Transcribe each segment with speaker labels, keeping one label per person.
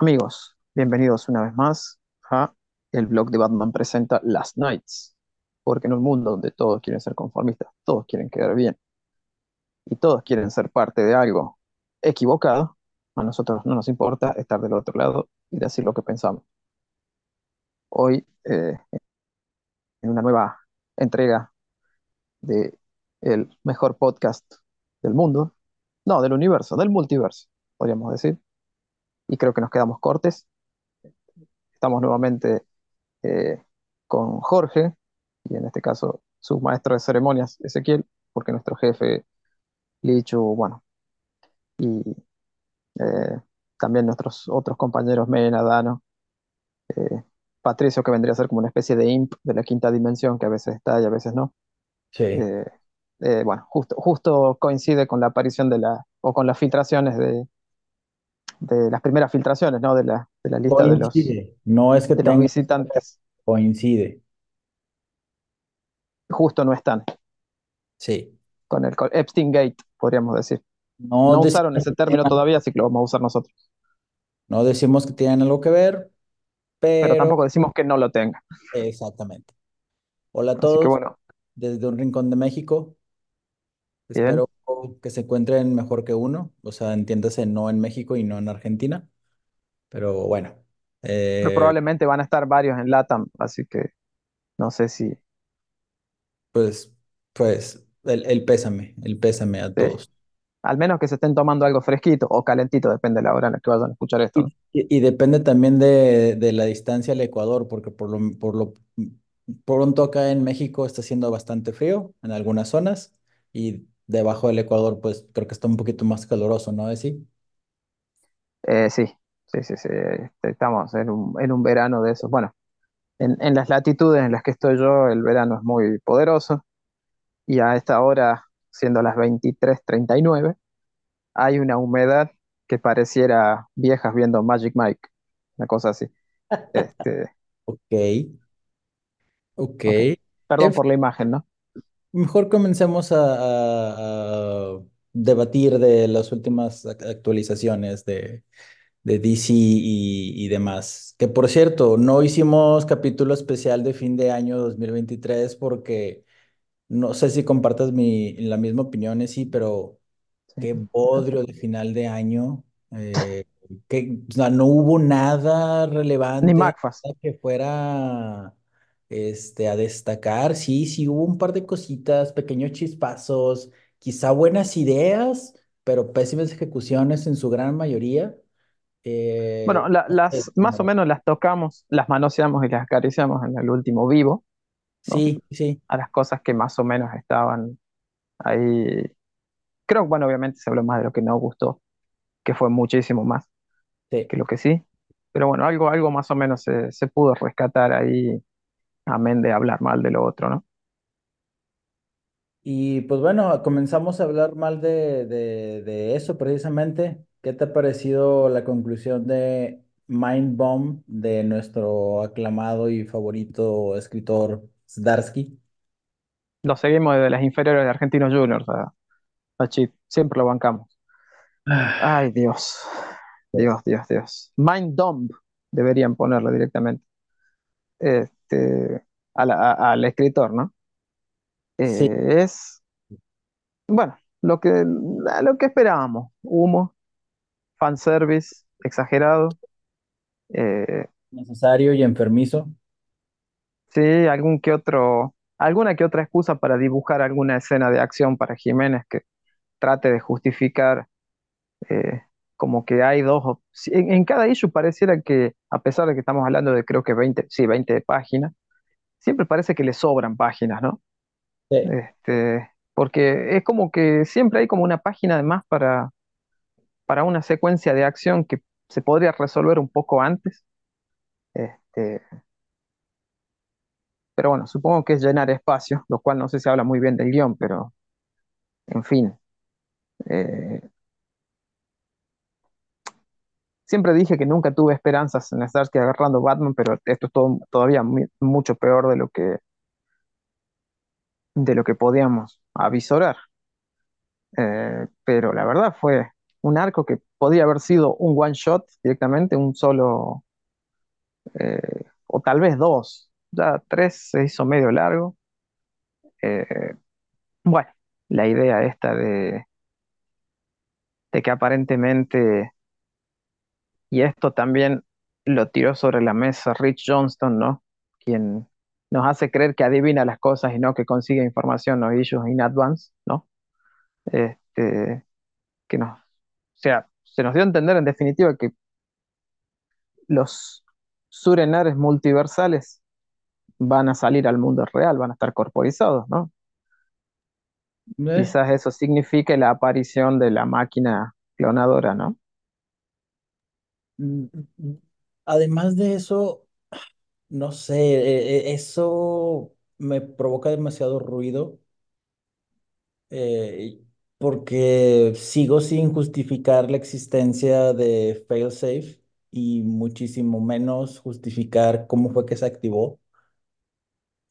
Speaker 1: Amigos, bienvenidos una vez más a el blog de Batman presenta Last Nights, porque en un mundo donde todos quieren ser conformistas, todos quieren quedar bien y todos quieren ser parte de algo equivocado, a nosotros no nos importa estar del otro lado y decir lo que pensamos. Hoy, eh, en una nueva entrega de el mejor podcast del mundo, no, del universo, del multiverso, podríamos decir, y creo que nos quedamos cortes. Estamos nuevamente eh, con Jorge, y en este caso su maestro de ceremonias, Ezequiel, porque nuestro jefe, Lichu, bueno, y eh, también nuestros otros compañeros, Mena, Dano, eh, Patricio, que vendría a ser como una especie de imp de la quinta dimensión, que a veces está y a veces no.
Speaker 2: Sí.
Speaker 1: Eh, eh, bueno, justo, justo coincide con la aparición de la, o con las filtraciones de, de las primeras filtraciones, ¿no? De la, de la lista de los.
Speaker 2: No es que
Speaker 1: de los visitantes.
Speaker 2: coincide.
Speaker 1: Justo no están
Speaker 2: Sí.
Speaker 1: con el Epstein Gate, podríamos decir.
Speaker 2: No
Speaker 1: usaron ese término
Speaker 2: tengan-
Speaker 1: todavía, así que lo vamos a usar nosotros.
Speaker 2: no decimos que tienen algo que ver,
Speaker 1: Pero
Speaker 2: pero
Speaker 1: tampoco decimos que no lo tenga.
Speaker 2: exactamente. Hola a
Speaker 1: Así que
Speaker 2: todos,
Speaker 1: bueno,
Speaker 2: desde un rincón de México.
Speaker 1: Bien.
Speaker 2: Espero que se encuentren mejor que uno. O sea, entiéndase, no en México y no en Argentina. Pero bueno.
Speaker 1: Pero
Speaker 2: eh,
Speaker 1: probablemente van a estar varios en LATAM, así que no sé si
Speaker 2: pues, pues, el, el pésame, el pésame a
Speaker 1: eh,
Speaker 2: todos.
Speaker 1: al menos que se estén tomando algo fresquito o calentito, depende de la hora en la que vayan a escuchar esto, ¿no?
Speaker 2: Y, y- y depende también de, de la distancia al Ecuador, porque por lo, por lo pronto acá en México está haciendo bastante frío en algunas zonas y debajo del Ecuador pues creo que está un poquito más caluroso, ¿no? ¿Sí?
Speaker 1: Eh, sí, sí, sí, sí. este, Estamos en un, en un verano de esos. Bueno, en, en las latitudes en las que estoy yo, el verano es muy poderoso y a esta hora, siendo las veintitrés treinta y nueve hay una humedad que pareciera viejas viendo Magic Mike, una cosa así. Este,
Speaker 2: Ok, ok.
Speaker 1: ok.
Speaker 2: En
Speaker 1: Perdón por la imagen, ¿no?
Speaker 2: Mejor comencemos a, a- a debatir de las últimas ac- actualizaciones de, de DC y, y demás. Que por cierto, no hicimos capítulo especial de fin de año 2023 porque no sé si compartas mi, la misma opinión, sí, pero qué bodrio de final de año. eh, que, o sea, no hubo nada
Speaker 1: Ni
Speaker 2: relevante
Speaker 1: McFast.
Speaker 2: nada que fuera este, a destacar. Sí, sí hubo un par de cositas, pequeños chispazos, quizá buenas ideas, pero pésimas ejecuciones en su gran mayoría.
Speaker 1: Bueno,
Speaker 2: Eh,
Speaker 1: la-
Speaker 2: no sé,
Speaker 1: las más o menos las tocamos, las manoseamos y las acariciamos en el último vivo, ¿no?
Speaker 2: Sí, sí,
Speaker 1: A las cosas que más o menos estaban ahí. Creo que, bueno, obviamente se habló más de lo que no gustó, que fue muchísimo más
Speaker 2: sí.
Speaker 1: que lo que sí. Pero bueno, algo, algo más o menos se, se pudo rescatar ahí, amén de hablar mal de lo otro, ¿no?
Speaker 2: Y pues bueno, comenzamos a hablar mal de, de, de eso precisamente. ¿Qué te ha parecido la conclusión de Mind Bomb de nuestro aclamado y favorito escritor Zdarsky?
Speaker 1: Lo seguimos desde las inferiores de Argentinos Juniors a, a Chip, siempre lo bancamos.
Speaker 2: Ah,
Speaker 1: Ay, Dios, Dios, Dios, Dios. Mind Dump deberían ponerle directamente este, a la- a- al escritor, ¿no?
Speaker 2: Sí,
Speaker 1: es, bueno, lo que, lo que esperábamos, humo, fanservice, exagerado, eh,
Speaker 2: necesario y enfermizo.
Speaker 1: sí, algún que otro, alguna que otra excusa para dibujar alguna escena de acción para Jiménez que trate de justificar eh, como que hay dos, en cada issue pareciera que, a pesar de que estamos hablando de creo que 20 sí, 20 páginas, siempre parece que le sobran páginas, ¿no?
Speaker 2: Sí.
Speaker 1: Este, porque es como que siempre hay como una página de más para, para una secuencia de acción que se podría resolver un poco antes. Este, pero bueno, supongo que es llenar espacio, lo cual no sé si habla muy bien del guion, pero en fin. eh, siempre dije que nunca tuve esperanzas en Starsky agarrando Batman, pero esto es todo, todavía mucho peor de lo que, de lo que podíamos avisorar. Eh, pero la verdad fue un arco que podría haber sido un one shot directamente, un solo, eh, o tal vez dos, ya tres se hizo medio largo. Eh, bueno, la idea esta de, de que aparentemente, y esto también lo tiró sobre la mesa Rich Johnston, ¿no? Quien nos hace creer que adivina las cosas y no que consigue información o issues in advance, ¿no? Este, que nos, o sea, se nos dio a entender en definitiva que los surenares multiversales van a salir al mundo real, van a estar corporizados, ¿no?
Speaker 2: Eh,
Speaker 1: Quizás eso signifique la aparición de la máquina clonadora, ¿no?
Speaker 2: Además de eso, no sé, eh, eh, eso me provoca demasiado ruido eh, porque sigo sin justificar la existencia de failsafe y muchísimo menos justificar cómo fue que se activó.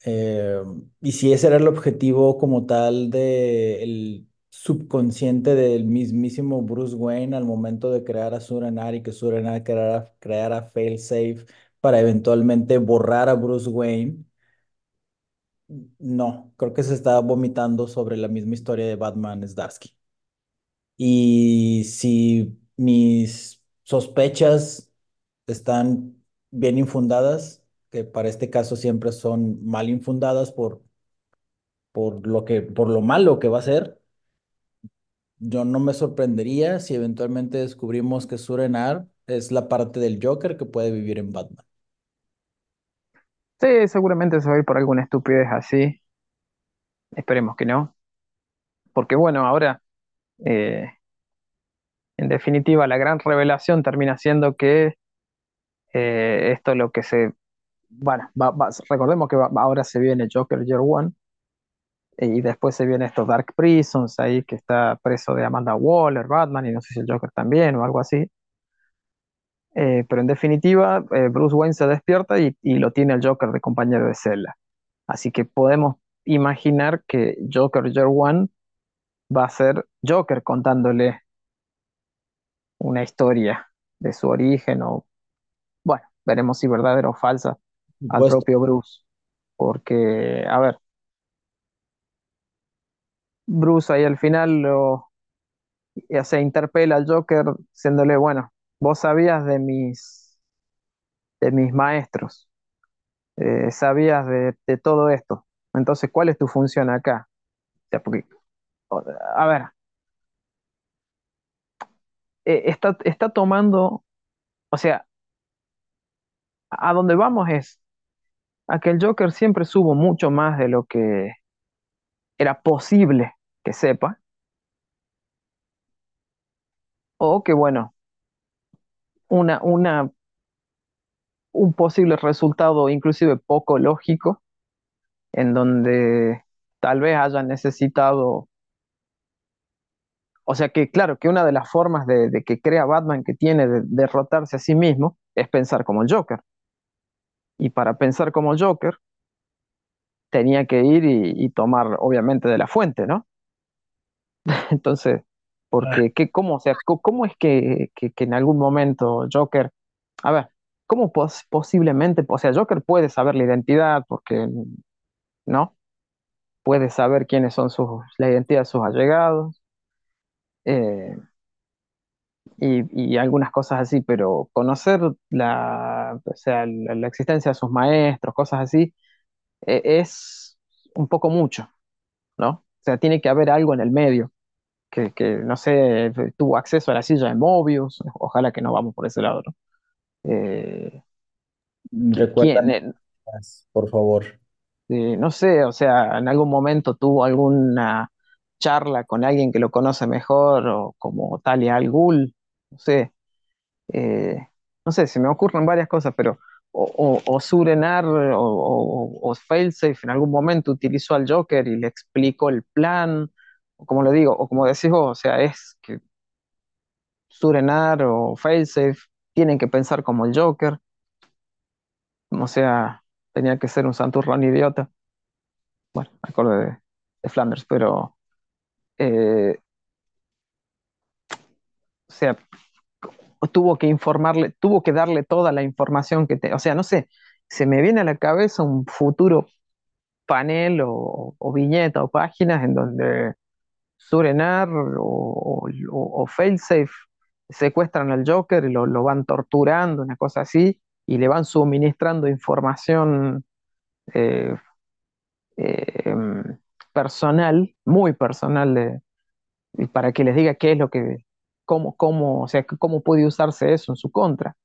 Speaker 2: Eh, y si ese era el objetivo como tal del subconsciente del mismísimo Bruce Wayne al momento de crear a Suranar y que Suranar creara, creara Failsafe para eventualmente borrar a Bruce Wayne, no, creo que se estaba vomitando sobre la misma historia de Batman Zdarsky. Y si mis sospechas están bien infundadas, que para este caso siempre son mal infundadas por por lo que, por lo malo que va a ser, yo no me sorprendería si eventualmente descubrimos que Surenar es la parte del Joker que puede vivir en Batman.
Speaker 1: Sí, seguramente se va a ir por alguna estupidez así. Esperemos que no. Porque bueno, ahora, eh, en definitiva, la gran revelación termina siendo que eh, esto es lo que se... Bueno, va- va- recordemos que ahora se viene Joker Year One y después se viene estos Dark Prisons ahí que está preso de Amanda Waller, Batman y no sé si el Joker también o algo así. Eh, pero en definitiva, eh, Bruce Wayne se despierta y, y lo tiene el Joker de compañero de celda. Así que podemos imaginar que Joker Year One va a ser Joker contándole una historia de su origen o, bueno, veremos si verdadera o falsa al
Speaker 2: supuesto.
Speaker 1: propio Bruce. Porque, a ver, Bruce ahí al final lo, ya se interpela al Joker diciéndole, bueno, vos sabías de mis, de mis maestros, eh, sabías de, todo esto. Entonces, ¿cuál es tu función acá? O sea, porque, a ver, eh, está, está tomando, o sea, a donde vamos es a que el Joker siempre supo mucho más de lo que era posible que sepa, o que, bueno, una, una, un posible resultado inclusive poco lógico, en donde tal vez haya necesitado, o sea que claro, que una de las formas de, que crea Batman que tiene de derrotarse a sí mismo es pensar como el Joker. Y para pensar como Joker, tenía que ir y tomar, obviamente, de la fuente, ¿no? Entonces, porque, ¿qué, cómo, o sea, cómo es que, que, que en algún momento Joker, a ver, ¿cómo pos- posiblemente, o sea, Joker puede saber la identidad, porque, ¿no? Puede saber quiénes son sus, la identidad de sus allegados, eh, y, y algunas cosas así, pero conocer la, o sea, la, la existencia de sus maestros, cosas así, eh, es un poco mucho, ¿no? O sea, tiene que haber algo en el medio que, que, no sé, tuvo acceso a la silla de Mobius, ojalá que no vamos por ese lado, ¿no? Eh, qui- ¿quién,
Speaker 2: recuérdame,
Speaker 1: eh,
Speaker 2: por favor.
Speaker 1: eh, no sé, o sea, en algún momento tuvo alguna charla con alguien que lo conoce mejor, o como Talia al Ghul, no sé, eh, no sé, se me ocurren varias cosas, pero o, o, o Surenar o, o, o Failsafe en algún momento utilizó al Joker y le explicó el plan, como lo digo, o como decís vos, o sea, es que Surenar o Failsafe tienen que pensar como el Joker, o sea, tenía que ser un santurrón idiota. Bueno, acuerdo de, de Flanders, pero eh, sea, tuvo que informarle, tuvo que darle toda la información que te, o sea, no sé, se me viene a la cabeza un futuro panel o, o viñeta o páginas en donde Surenar o, o, o Failsafe secuestran al Joker y lo, lo, van torturando, una cosa así, y le van suministrando información eh, eh, personal, muy personal, de, para que les diga qué es lo que, cómo, cómo, o sea, cómo puede usarse eso en su contra.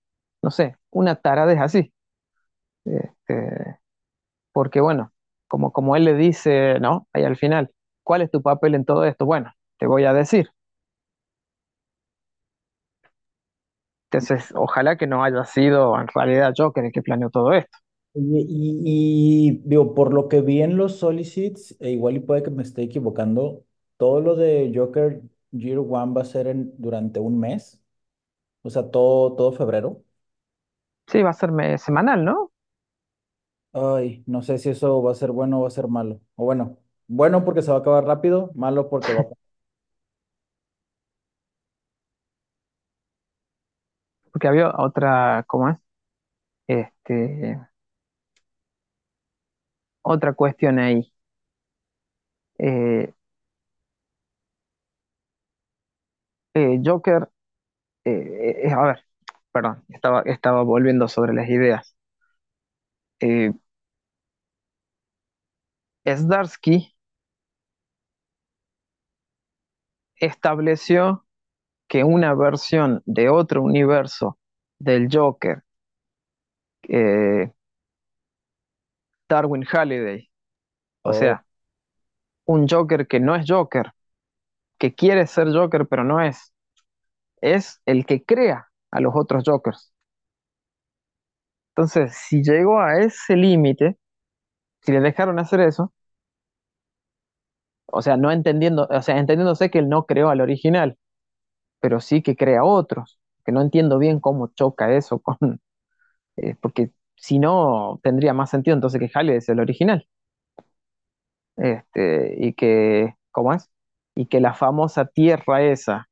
Speaker 1: No sé, una tarada es así. Este, porque bueno, como, como él le dice, ¿no? Ahí al final, ¿cuál es tu papel en todo esto? Bueno, te voy a decir. Entonces, ojalá que no haya sido en realidad Joker el que planeó todo esto.
Speaker 2: Y, y, y, digo, por lo que vi en los solicits, e igual y puede que me esté equivocando, todo lo de Joker Year One va a ser en, durante un mes, o sea, todo, todo febrero.
Speaker 1: Sí, va a ser me- semanal, ¿no?
Speaker 2: Ay, no sé si eso va a ser bueno o va a ser malo. O bueno, bueno porque se va a acabar rápido, malo porque va a...
Speaker 1: Porque había otra, ¿cómo es? Este, otra cuestión ahí. Eh, eh, Joker, eh, a ver, perdón, estaba, estaba volviendo sobre las ideas. Eh, estableció que una versión de otro universo del Joker, eh, Darwin Halliday, o
Speaker 2: Oh,
Speaker 1: sea, un Joker que no es Joker, que quiere ser Joker pero no es, es el que crea a los otros Jokers. Entonces, si llegó a ese límite, si le dejaron hacer eso, o sea, no entendiendo, o sea, entendiéndose que él no creó al original, pero sí que crea otros, que no entiendo bien cómo choca eso con, eh, porque si no, tendría más sentido entonces que Halliday es el original. Este, y que, ¿cómo es? Y que la famosa tierra esa,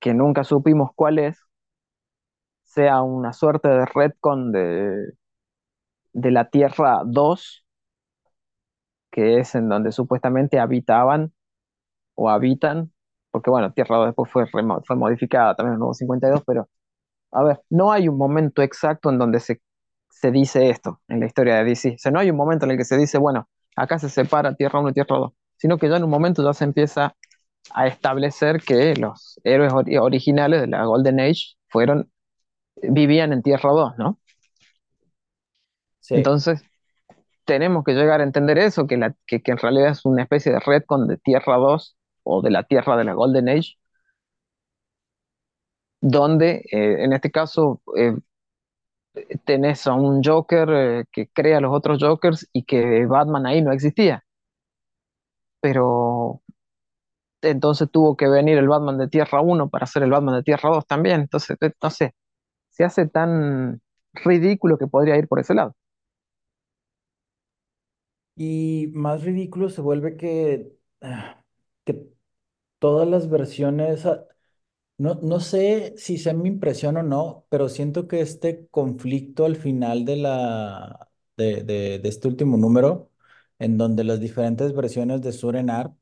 Speaker 1: que nunca supimos cuál es, sea una suerte de retcon de, de la Tierra 2, que es en donde supuestamente habitaban o habitan, porque bueno, Tierra 2 después fue, fue modificada también en el nuevo 52, pero a ver, no hay un momento exacto en donde se, se dice esto en la historia de DC. O sea, no hay un momento en el que se dice, bueno, acá se separa Tierra 1 y Tierra 2, sino que ya en un momento ya se empieza a establecer que los héroes ori- originales de la Golden Age fueron, vivían en Tierra 2, ¿no?
Speaker 2: sí.
Speaker 1: Entonces, tenemos que llegar a entender eso, que, la, que, que en realidad es una especie de retcon de Tierra 2 o de la Tierra de la Golden Age, donde eh, en este caso eh, tenés a un Joker eh, que crea los otros Jokers y que Batman ahí no existía. Pero entonces tuvo que venir el Batman de Tierra 1 para hacer el Batman de Tierra 2 también. Entonces, eh, no sé, se hace tan ridículo que podría ir por ese lado.
Speaker 2: Y más ridículo se vuelve que, ah, que todas las versiones, ah, no, no sé si sea mi impresión o no, pero siento que este conflicto al final de la, de, de, de este último número, en donde las diferentes versiones de Surenar,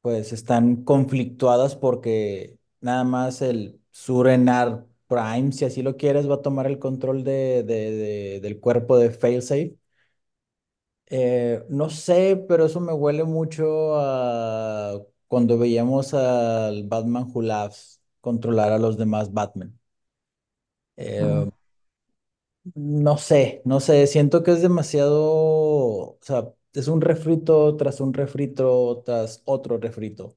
Speaker 2: pues están conflictuadas porque nada más el Surenar Prime, si así lo quieres, va a tomar el control de, de- de- del cuerpo de Failsafe Eh, no sé, pero eso me huele mucho a cuando veíamos al Batman Who Laughs controlar a los demás Batman.
Speaker 1: Mm.
Speaker 2: Eh, no sé, no sé, siento que es demasiado, o sea, es un refrito tras un refrito tras otro refrito.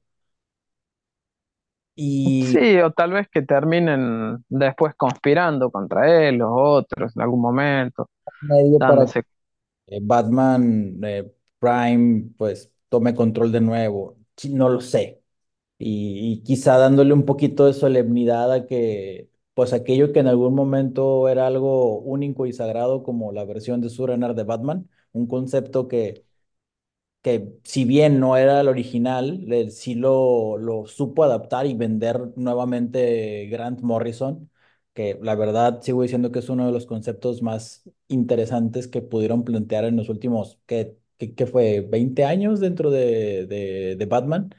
Speaker 2: Y
Speaker 1: Sí, o tal vez que terminen después conspirando contra él, los otros, en algún momento,
Speaker 2: medio para
Speaker 1: dándose.
Speaker 2: Que Batman eh, Prime pues tome control de nuevo, no lo sé. y, quizá dándole un poquito de solemnidad a que, pues aquello que en algún momento era algo único y sagrado como la versión de Surenar de Batman, un concepto que que si bien no era el original, sí lo, lo supo adaptar y vender nuevamente Grant Morrison, que la verdad sigo diciendo que es uno de los conceptos más interesantes que pudieron plantear en los últimos, ¿qué, qué- qué fue? veinte años dentro de, de, de Batman,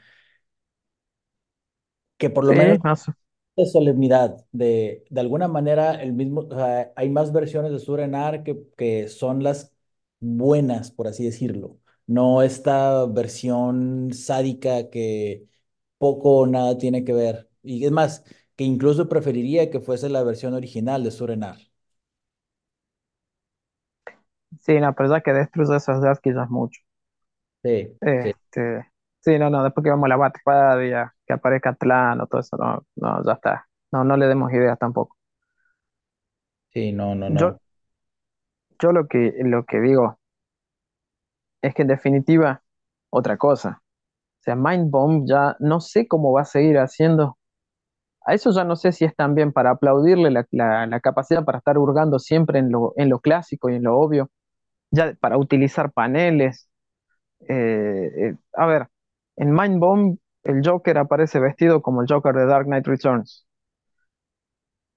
Speaker 2: que por lo
Speaker 1: Sí,
Speaker 2: menos
Speaker 1: más,
Speaker 2: de solemnidad, de, de alguna manera el mismo, o sea, hay más versiones de Surenar que, que son las buenas, por así decirlo, no esta versión sádica que poco o nada tiene que ver. Y es más, que incluso preferiría que fuese la versión original de Surenar.
Speaker 1: sí, no, pero ya que destruye esas ya es mucho.
Speaker 2: Sí, sí,
Speaker 1: Este, sí, no, no, después que vamos a la Batpadia, que aparezca Atlano, todo eso, no, no, ya está. No, no le demos ideas tampoco.
Speaker 2: sí, no, no,
Speaker 1: Yo,
Speaker 2: no.
Speaker 1: yo lo que, lo que digo es que en definitiva, otra cosa. O sea, Mind Bomb ya no sé cómo va a seguir haciendo. A eso ya no sé si es también para aplaudirle la, la- la capacidad para estar hurgando siempre en lo, en lo clásico y en lo obvio, ya para utilizar paneles. Eh, eh, a ver, en Mind Bomb el Joker aparece vestido como el Joker de Dark Knight Returns.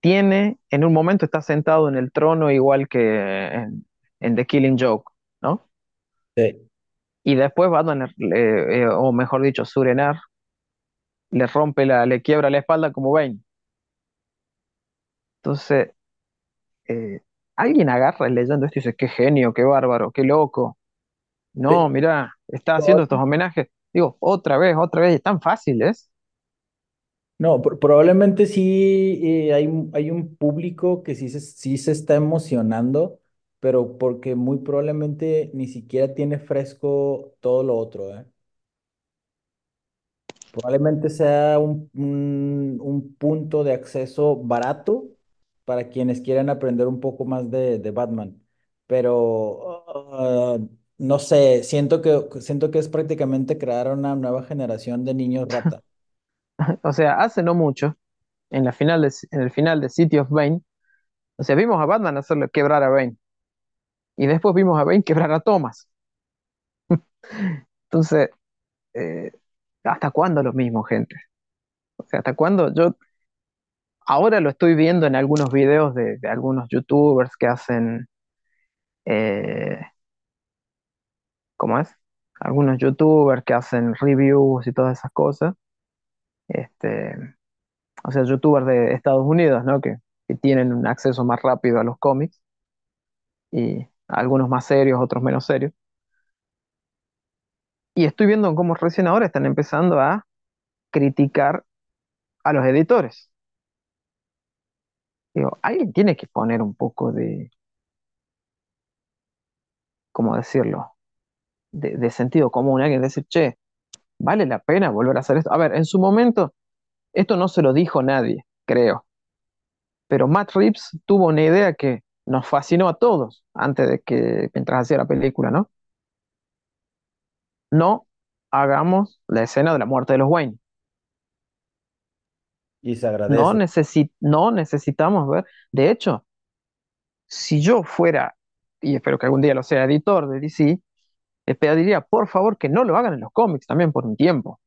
Speaker 1: Tiene, en un momento está sentado en el trono igual que en, en The Killing Joke, ¿no?
Speaker 2: Sí.
Speaker 1: Y después Batman, eh, eh, o mejor dicho, Surenar, le rompe la, le quiebra la espalda como Bane. Entonces, eh, alguien agarra leyendo esto y dice, qué genio, qué bárbaro, qué loco. No, mira, está haciendo estos homenajes. Digo, otra vez, otra vez, y tan fáciles.
Speaker 2: No, pro- probablemente sí eh, hay, un- hay un público que sí se, sí se está emocionando, pero porque muy probablemente ni siquiera tiene fresco todo lo otro, ¿eh? Probablemente sea un, un, un punto de acceso barato para quienes quieran aprender un poco más de, de Batman, pero ah, no sé, siento que, siento que es prácticamente crear una nueva generación de niños rata.
Speaker 1: O sea, hace no mucho, en la final de, en el final de City of Bane, o sea, vimos a Batman hacerle quebrar a Bane. Y después vimos a Bane quebrar a Thomas. Entonces, eh, ¿hasta cuándo lo mismo, gente? O sea, ¿hasta cuándo? Yo ahora lo estoy viendo en algunos videos de, algunos youtubers que hacen, eh, ¿cómo es? Algunos youtubers que hacen reviews y todas esas cosas. Este, o sea, youtubers de Estados Unidos, ¿no? Que tienen un acceso más rápido a los cómics y algunos más serios, otros menos serios. Y estoy viendo cómo recién ahora están empezando a criticar a los editores. Digo, alguien tiene que poner un poco de, ¿cómo decirlo? De, de sentido común. Alguien decir, che, ¿vale la pena volver a hacer esto? A ver, en su momento, esto no se lo dijo nadie, creo. Pero Matt Reeves tuvo una idea que nos fascinó a todos antes de que, mientras hacía la película, ¿no? No hagamos la escena de la muerte de los Wayne.
Speaker 2: Y se
Speaker 1: No,
Speaker 2: agradece.
Speaker 1: necesi- no necesitamos ver. De hecho, si yo fuera, y espero que algún día lo sea editor de DC, le pediría por favor que no lo hagan en los cómics también por un tiempo.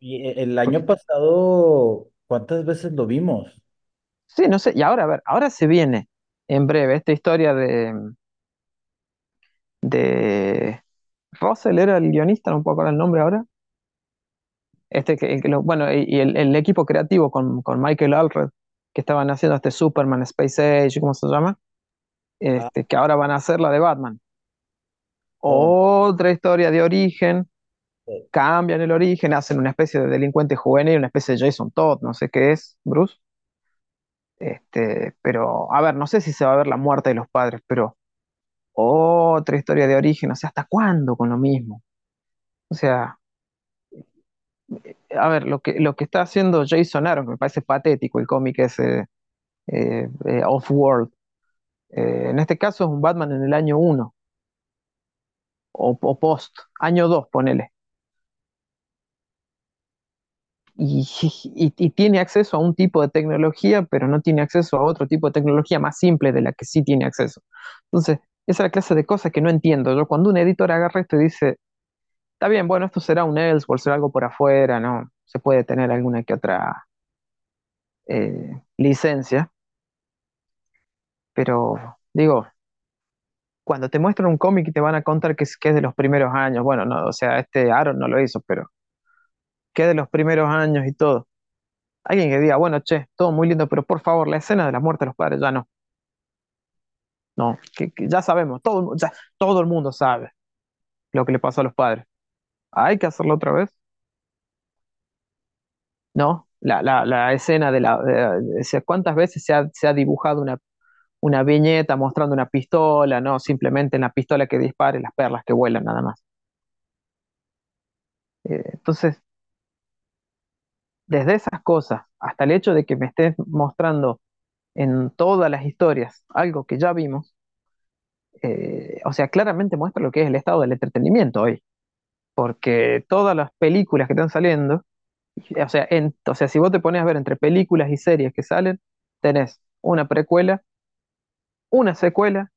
Speaker 2: Y e- el año
Speaker 1: Porque,
Speaker 2: pasado, ¿cuántas veces lo vimos?
Speaker 1: sí, no sé, y ahora, a ver, ahora se viene en breve esta historia de, de Russell, era el guionista, no puedo acordar el nombre ahora. Este, que, el bueno, y, y el, el equipo creativo con, con Michael Alred, que estaban haciendo este Superman Space Age, ¿cómo se llama?
Speaker 2: Ah,
Speaker 1: Este, que ahora van a hacer la de Batman.
Speaker 2: oh,
Speaker 1: Otra historia de origen,
Speaker 2: sí.
Speaker 1: cambian el origen, hacen una especie de delincuente juvenil, una especie de Jason Todd, no sé qué es, Bruce. Este, pero, a ver, no sé si se va a ver la muerte de los padres, pero otra historia de origen, o sea, ¿hasta cuándo con lo mismo? O sea, a ver, lo que, lo que está haciendo Jason Aaron, que me parece patético el cómic ese eh, eh, Off-World, eh, en este caso es un Batman en el año uno o, o post, año 2 ponele. y, y- y tiene acceso a un tipo de tecnología, pero no tiene acceso a otro tipo de tecnología más simple de la que sí tiene acceso. Entonces, esa es la clase de cosas que no entiendo. Yo cuando un editor agarra esto y dice, Está bien, bueno, esto será un Elseworld, será algo por afuera, ¿no? Se puede tener alguna que otra eh, licencia, pero digo, cuando te muestran un cómic y te van a contar que es, que es de los primeros años, bueno, no, o sea, este Aaron no lo hizo, pero que es de los primeros años y todo. Alguien que diga, bueno, che, todo muy lindo, pero por favor, la escena de la muerte de los padres ya no. No, que, ya sabemos, todo, todo el mundo sabe lo que le pasó a los padres. ¿Hay que hacerlo otra vez? No, la, escena de la... ¿cuántas veces se ha, dibujado una, una viñeta mostrando una pistola, no simplemente en la pistola que dispare las perlas que vuelan nada más? Eh, entonces, desde esas cosas hasta el hecho de que me estés mostrando en todas las historias algo que ya vimos, eh, o sea, claramente muestra lo que es el estado del entretenimiento hoy, porque todas las películas que están saliendo, o sea, en- o sea, si vos te pones a ver entre películas y series que salen, tenés una precuela, una secuela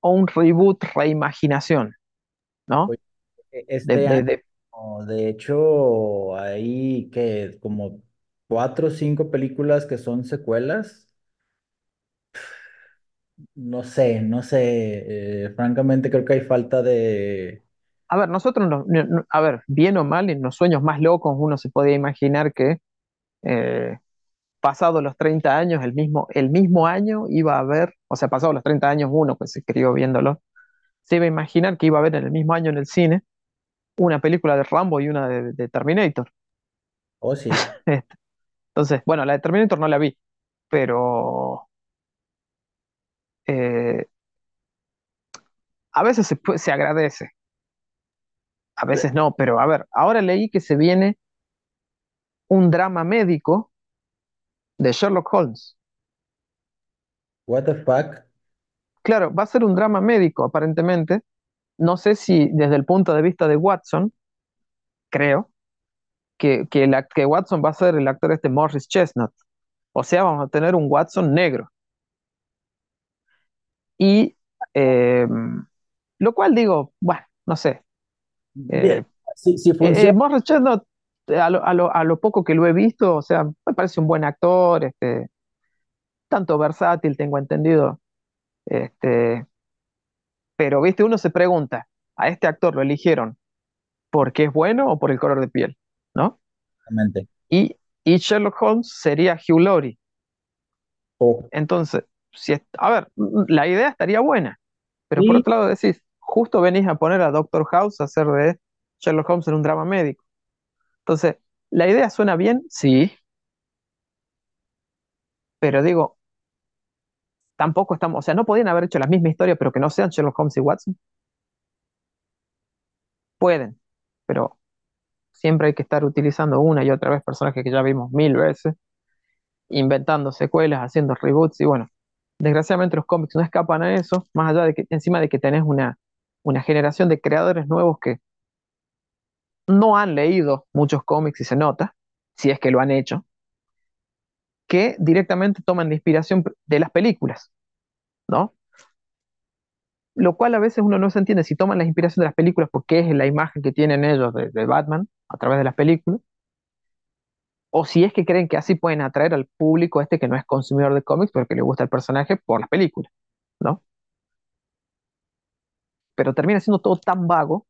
Speaker 1: o un reboot, reimaginación, ¿no?
Speaker 2: E-
Speaker 1: De,
Speaker 2: Este
Speaker 1: de-
Speaker 2: año,
Speaker 1: de-
Speaker 2: de hecho, hay que como cuatro o cinco películas que son secuelas. No sé, no sé. eh, francamente, creo que hay falta de.
Speaker 1: a ver, nosotros, no- no- no- a ver, bien o mal, en los sueños más locos uno se podía imaginar que eh, pasados los 30 años, el mismo, el mismo año iba a haber, o sea, pasados los 30 años uno, pues se crió viéndolo, se iba a imaginar que iba a haber en el mismo año en el cine una película de Rambo y una de, de Terminator.
Speaker 2: Oh, sí.
Speaker 1: Este, Entonces, bueno, la de Terminator no la vi, pero eh, a veces se, agradece, a veces no, pero a ver, ahora leí que se viene un drama médico de Sherlock Holmes.
Speaker 2: What the fuck?
Speaker 1: Claro, va a ser un drama médico aparentemente. No sé si desde el punto de vista de Watson, creo, que, que, que Watson va a ser el actor este Morris Chestnut. O sea, vamos a tener un Watson negro. Y eh, lo cual digo, bueno, no sé. Eh,
Speaker 2: si, si
Speaker 1: eh, eh, Chestnut, eh, a lo, a lo- a lo poco que lo he visto, o sea, me parece un buen actor, este, tanto versátil, tengo entendido. Este, pero, viste, uno se pregunta, ¿a este actor lo eligieron porque es bueno o por el color de piel? ¿No?
Speaker 2: Exactamente.
Speaker 1: Y, y Sherlock Holmes sería Hugh Laurie.
Speaker 2: Oh,
Speaker 1: Entonces, si es- a ver, la idea estaría buena, pero por otro lado decís, justo venís a poner a Doctor House a hacer de Sherlock Holmes en un drama médico. Entonces, la idea suena bien, sí, pero digo, tampoco estamos, o sea, no podían haber hecho la misma historia, pero que no sean Sherlock Holmes y Watson. Pueden, pero siempre hay que estar utilizando una y otra vez personajes que ya vimos mil veces, inventando secuelas, haciendo reboots y bueno, desgraciadamente los cómics no escapan a eso, más allá de que encima de que tenés una, una generación de creadores nuevos que no han leído muchos cómics y se nota, si es que lo han hecho, que directamente toman la inspiración de las películas, ¿no? Lo cual a veces uno no se entiende si toman la inspiración de las películas porque es la imagen que tienen ellos de, de Batman a través de las películas, o si es que creen que así pueden atraer al público este que no es consumidor de cómics, pero que le gusta el personaje por las películas, ¿no? Pero termina siendo todo tan vago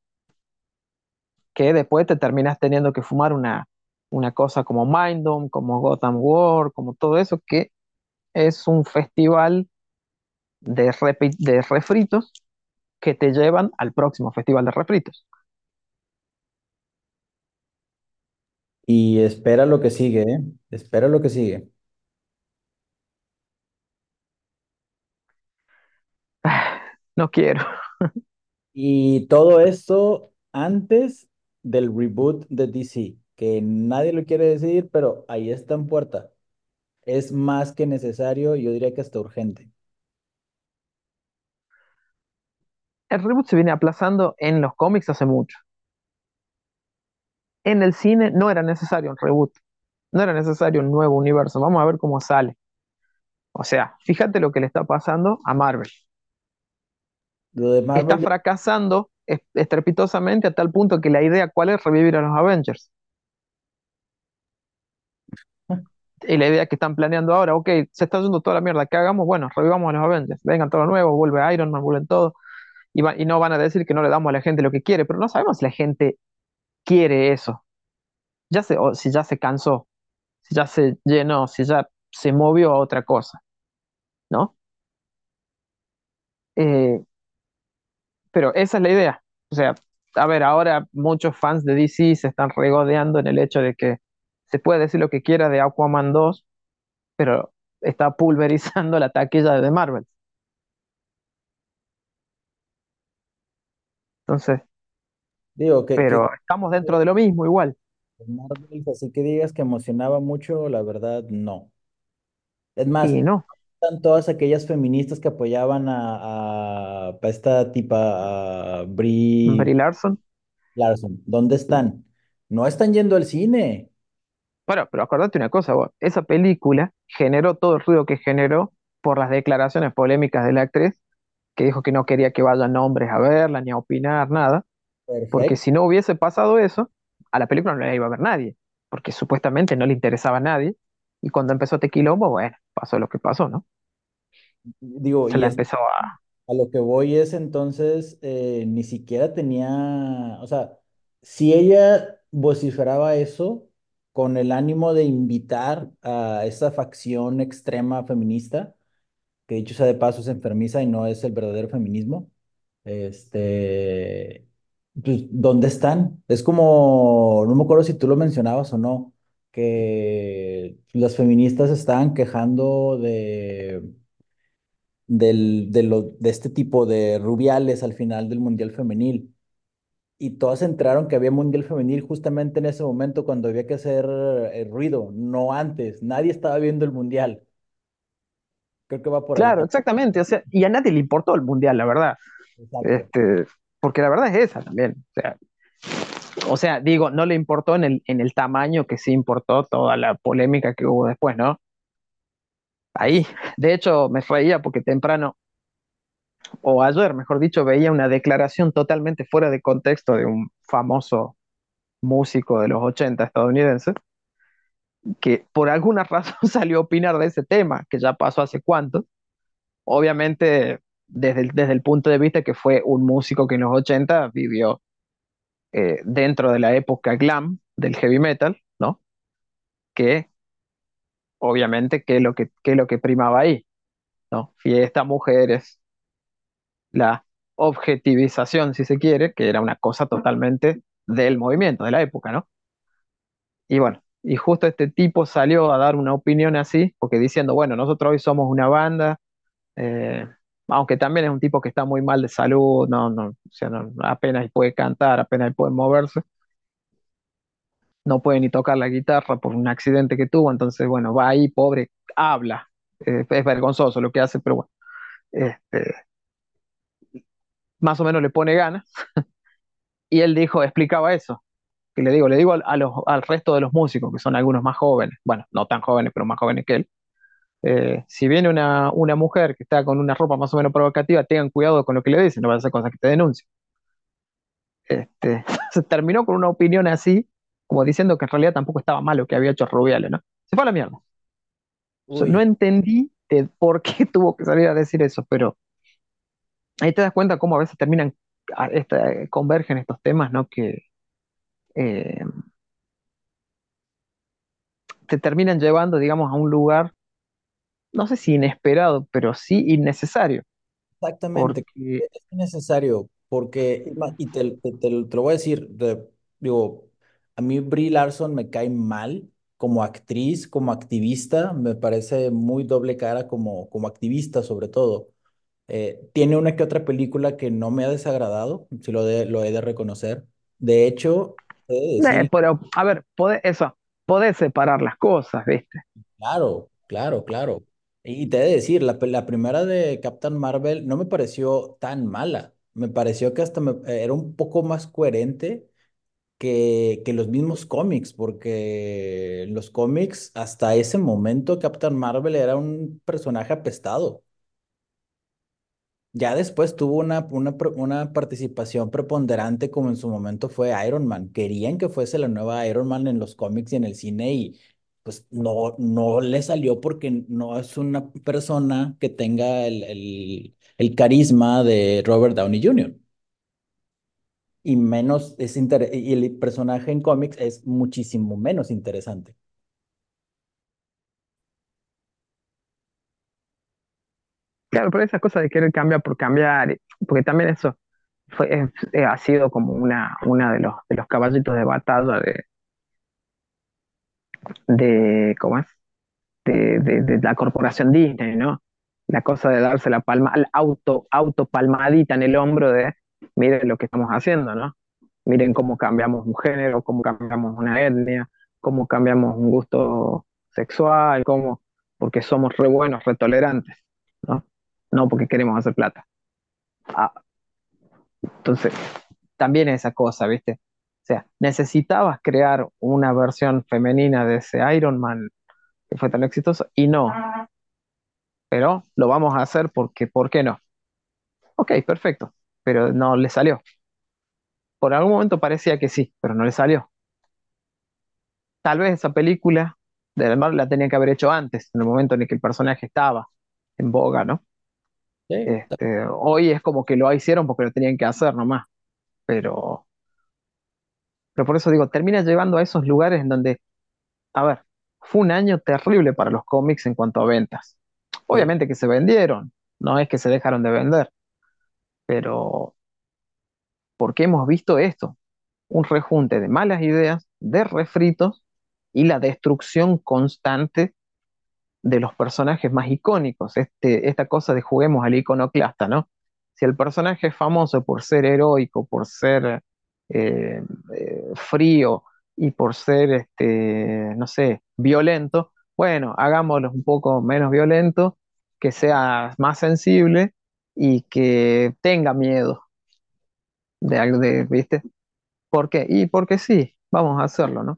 Speaker 1: que después te terminas teniendo que fumar una, una cosa como Mindom, como Gotham War, como todo eso, que es un festival de, refritos que te llevan al próximo festival de refritos.
Speaker 2: Y espera lo que sigue, ¿eh? Espera lo que sigue.
Speaker 1: No quiero.
Speaker 2: Y todo esto antes del reboot de DC, que nadie lo quiere decir, pero ahí está en puerta. Es más que necesario, yo diría que hasta urgente.
Speaker 1: El reboot se viene aplazando en los cómics hace mucho. En el cine no era necesario un reboot, no era necesario un nuevo universo. Vamos a ver cómo sale. O sea, fíjate lo que le está pasando a Marvel.
Speaker 2: Lo de
Speaker 1: Está
Speaker 2: Marvel,
Speaker 1: fracasando es- estrepitosamente a tal punto que la idea, ¿cuál es? Revivir a los Avengers. Y la idea que están planeando ahora, ok, se está yendo toda la mierda, ¿qué hagamos? Bueno, revivamos a los Avengers, vengan todos nuevos, vuelve Iron Man, vuelven todos, y, va- y no van a decir que no le damos a la gente lo que quiere, pero no sabemos si la gente quiere eso, ya se, si ya se cansó, si ya se llenó, si ya se movió a otra cosa, ¿no? Eh, pero esa es la idea. O sea, a ver, ahora muchos fans de DC se están regodeando en el hecho de que se puede decir lo que quiera de Aquaman 2, pero está pulverizando la taquilla de Marvel. Entonces,
Speaker 2: Digo, que, que
Speaker 1: pero estamos dentro de lo mismo igual.
Speaker 2: Marvel, así que digas que emocionaba mucho, la verdad, no. Es más,
Speaker 1: Y no,
Speaker 2: están todas aquellas feministas que apoyaban a, a, a esta tipa, a Brie
Speaker 1: Brie Larson.
Speaker 2: Larson. ¿Dónde están? No están yendo al cine.
Speaker 1: Bueno, pero acordate una cosa, vos, esa película generó todo el ruido que generó por las declaraciones polémicas de la actriz, que dijo que no quería que vayan hombres a verla ni a opinar, nada. Porque si no hubiese pasado eso, a la película no la iba a ver nadie, porque supuestamente no le interesaba a nadie. Y cuando empezó Tequilombo, bueno, pasó lo que pasó, ¿no?
Speaker 2: Digo,
Speaker 1: Se
Speaker 2: y
Speaker 1: la
Speaker 2: es,
Speaker 1: empezó a...
Speaker 2: a lo que voy es entonces, eh, ni siquiera tenía, o sea, si ella vociferaba eso con el ánimo de invitar a esa facción extrema feminista, que dicho sea de paso es enfermiza y no es el verdadero feminismo, este, pues, ¿dónde están? Es como, no me acuerdo si tú lo mencionabas o no, que las feministas estaban quejando de, del, de, lo, de este tipo de rubiales al final del Mundial Femenil. Y todas se enteraron que había Mundial Femenil justamente en ese momento cuando había que hacer eh, ruido, no antes. Nadie estaba viendo el Mundial. Creo que va por ahí
Speaker 1: Claro, exactamente, o sea, y a nadie le importó el mundial, la verdad.
Speaker 2: Exacto.
Speaker 1: Este, porque la verdad es esa también. O sea, o sea, digo, no le importó en el, en el tamaño que sí importó toda la polémica que hubo después, ¿no? Ahí, de hecho, me reía porque temprano, o ayer, mejor dicho, veía una declaración totalmente fuera de contexto de un famoso músico de los 80 estadounidense, que por alguna razón salió a opinar de ese tema, que ya pasó hace cuánto. Obviamente, desde el, desde el punto de vista que fue un músico que en los 80 vivió eh, dentro de la época glam del heavy metal, ¿no? Que obviamente, ¿qué es lo que, qué es lo que primaba ahí? ¿No? Fiesta, mujeres, la objetivización, si se quiere, que era una cosa totalmente del movimiento, de la época, ¿no? Y bueno, y justo este tipo salió a dar una opinión así, porque diciendo, bueno, nosotros hoy somos una banda, eh, aunque también es un tipo que está muy mal de salud, no, no, o sea, apenas puede cantar, apenas puede moverse, no puede ni tocar la guitarra por un accidente que tuvo, entonces, bueno, va ahí, pobre, habla, es vergonzoso lo que hace, pero bueno, este, más o menos le pone ganas, y él dijo, explicaba eso, que le digo, le digo al resto de los músicos, que son algunos más jóvenes, bueno, no tan jóvenes, pero más jóvenes que él, eh, si viene una, una mujer que está con una ropa más o menos provocativa, tengan cuidado con lo que le dicen, no van a hacer cosas que te denuncien. Este, se terminó con una opinión así, como diciendo que en realidad tampoco estaba mal lo que había hecho Rubiales, ¿no? Se fue a la mierda. O sea, no entendí por qué tuvo que salir a decir eso, pero ahí te das cuenta cómo a veces terminan, esta- convergen estos temas, ¿no? Que eh, te terminan llevando, digamos, a un lugar, no sé si inesperado, pero sí innecesario,
Speaker 2: exactamente.
Speaker 1: porque,
Speaker 2: Es necesario porque, y te, te, te lo te lo voy a decir, de- digo, a mí Brie Larson me cae mal como actriz, como activista, me parece muy doble cara como, como activista sobre todo. Eh, tiene una que otra película que no me ha desagradado, si lo, de, lo he de reconocer. De hecho,
Speaker 1: eh, pero, a ver, podés, eso, podés separar las cosas, ¿viste?
Speaker 2: claro, claro, claro. Y te he de decir, la, la primera de Captain Marvel no me pareció tan mala. Me pareció que hasta me- eh, era un poco más coherente que, que los mismos cómics, porque los cómics hasta ese momento Captain Marvel era un personaje apestado. Ya después tuvo una, una, una participación preponderante como en su momento fue Iron Man. Querían que fuese la nueva Iron Man en los cómics y en el cine pues no, no le salió porque no es una persona que tenga el, el, el carisma de Robert Downey Jr. Y menos es inter- y el personaje en cómics es muchísimo menos interesante.
Speaker 1: Claro, pero esa cosa de querer cambiar por cambiar, porque también eso fue, es- eh, ha sido como una, una de los, de los caballitos de batalla de, de, ¿cómo es? De, de, de la corporación Disney, ¿no? La cosa de darse la palma, la auto, auto palmadita en el hombro de, miren lo que estamos haciendo, ¿no? Miren cómo cambiamos un género, cómo cambiamos una etnia, cómo cambiamos un gusto sexual, cómo, porque somos re buenos, re tolerantes, ¿no? No porque queremos hacer plata. Ah, entonces, también esa cosa, ¿viste? O sea, necesitabas crear una versión femenina de ese Iron Man que fue tan exitoso y no, pero lo vamos a hacer porque, ¿por qué no? Ok, perfecto, pero no le salió. Por algún momento parecía que sí, pero no le salió. Tal vez esa película de Mar la tenía que haber hecho antes, en el momento en el que el personaje estaba en boga, ¿no?
Speaker 2: Sí,
Speaker 1: Este, hoy es como que lo hicieron porque lo tenían que hacer nomás, pero, pero por eso digo, termina llevando a esos lugares en donde A ver, fue un año terrible para los cómics en cuanto a ventas. Obviamente que se vendieron, no es que se dejaron de vender, pero porque hemos visto esto, un rejunte de malas ideas, de refritos y la destrucción constante de los personajes más icónicos, este, esta cosa de juguemos al iconoclasta, ¿no? Si el personaje es famoso por ser heroico, por ser eh, eh, frío y por ser, este, no sé, violento, bueno, hagámoslo un poco menos violento, que sea más sensible y que tenga miedo de algo de, ¿viste? ¿Por qué? Y porque sí, vamos a hacerlo, ¿no?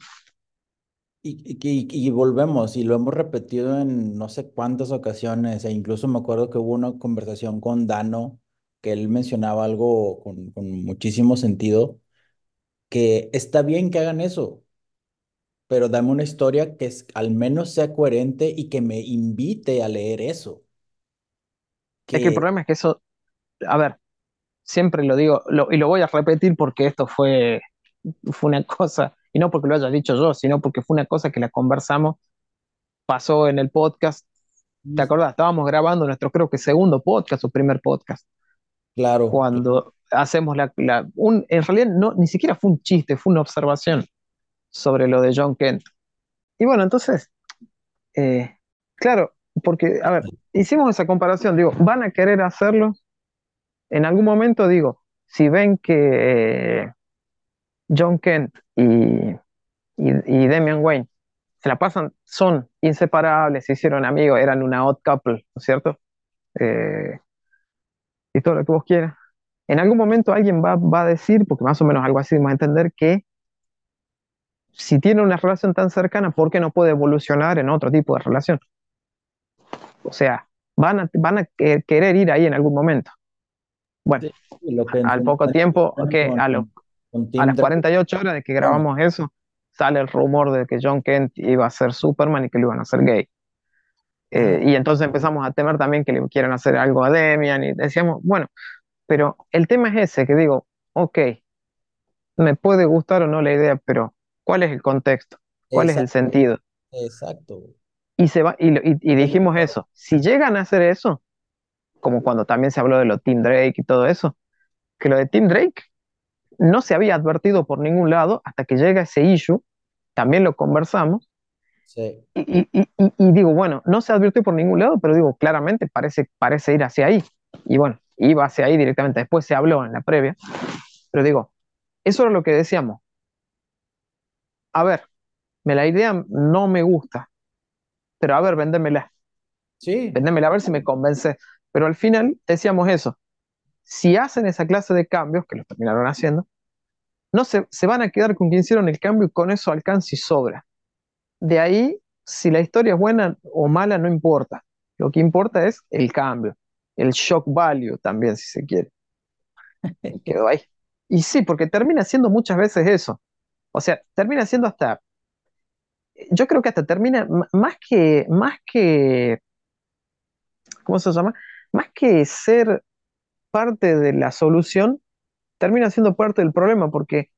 Speaker 2: Y, y, y volvemos, y lo hemos repetido en no sé cuántas ocasiones, e incluso me acuerdo que hubo una conversación con Dano, que él mencionaba algo con, con muchísimo sentido, que está bien que hagan eso, pero dame una historia que es, al menos sea coherente y que me invite a leer eso.
Speaker 1: Es que el
Speaker 2: Que,
Speaker 1: problema es que eso, a ver, siempre lo digo, lo- y lo voy a repetir porque esto fue, fue una cosa, y no porque lo haya dicho yo, sino porque fue una cosa que la conversamos, pasó en el podcast. ¿Te acordás? Estábamos grabando nuestro, creo que segundo podcast o primer podcast,
Speaker 2: claro,
Speaker 1: cuando hacemos la, un, en realidad no, ni siquiera fue un chiste, fue una observación sobre lo de John Kent. Y bueno, entonces, eh, claro, porque, a ver, hicimos esa comparación, digo, van a querer hacerlo en algún momento, digo, si ven que eh, John Kent y, y, y Damian Wayne se la pasan, son inseparables, se hicieron amigos, eran una odd couple, ¿no es cierto? Eh, y todo lo que vos quieras. En algún momento alguien va, va a decir, porque más o menos algo así vamos a entender, que si tiene una relación tan cercana, ¿por qué no puede evolucionar en otro tipo de relación? O sea, van a, van a que- querer ir ahí en algún momento. Bueno,
Speaker 2: sí, lo que en
Speaker 1: al poco tiempo, que a, lo- a las
Speaker 2: Drake,
Speaker 1: 48 horas de que grabamos eso, sale el rumor de que John Kent iba a ser Superman y que lo iban a hacer gay. Eh, y entonces empezamos a temer también que le quieran hacer algo a Demian y decíamos, bueno, pero el tema es ese, que digo, ok, me puede gustar o no la idea, pero ¿cuál es el contexto? ¿Cuál es el sentido?
Speaker 2: exacto.
Speaker 1: Y, se va, y, dijimos eso, si llegan a hacer eso, como cuando también se habló de lo Tim Drake y todo eso, que lo de Tim Drake no se había advertido por ningún lado hasta que llega ese issue, también lo conversamos,
Speaker 2: Sí,
Speaker 1: y digo, bueno, no se advirtió por ningún lado, pero digo, claramente parece, parece ir hacia ahí. Y bueno, iba hacia ahí directamente, después se habló en la previa, pero digo, eso era lo que decíamos. A ver, me la idea no me gusta, pero a ver, véndemela,
Speaker 2: sí,
Speaker 1: véndemela a ver si me convence. Pero al final decíamos eso, si hacen esa clase de cambios, que lo terminaron haciendo, no se, se van a quedar con que hicieron el cambio y con eso alcanza y sobra. De ahí, si la historia es buena o mala, no importa. Lo que importa es el cambio. El shock value también, si se quiere. Y quedó ahí. Y sí, porque termina siendo muchas veces eso. O sea, termina siendo hasta, yo creo que hasta termina, más que, más que, ¿cómo se llama? Más que ser parte de la solución, termina siendo parte del problema, porque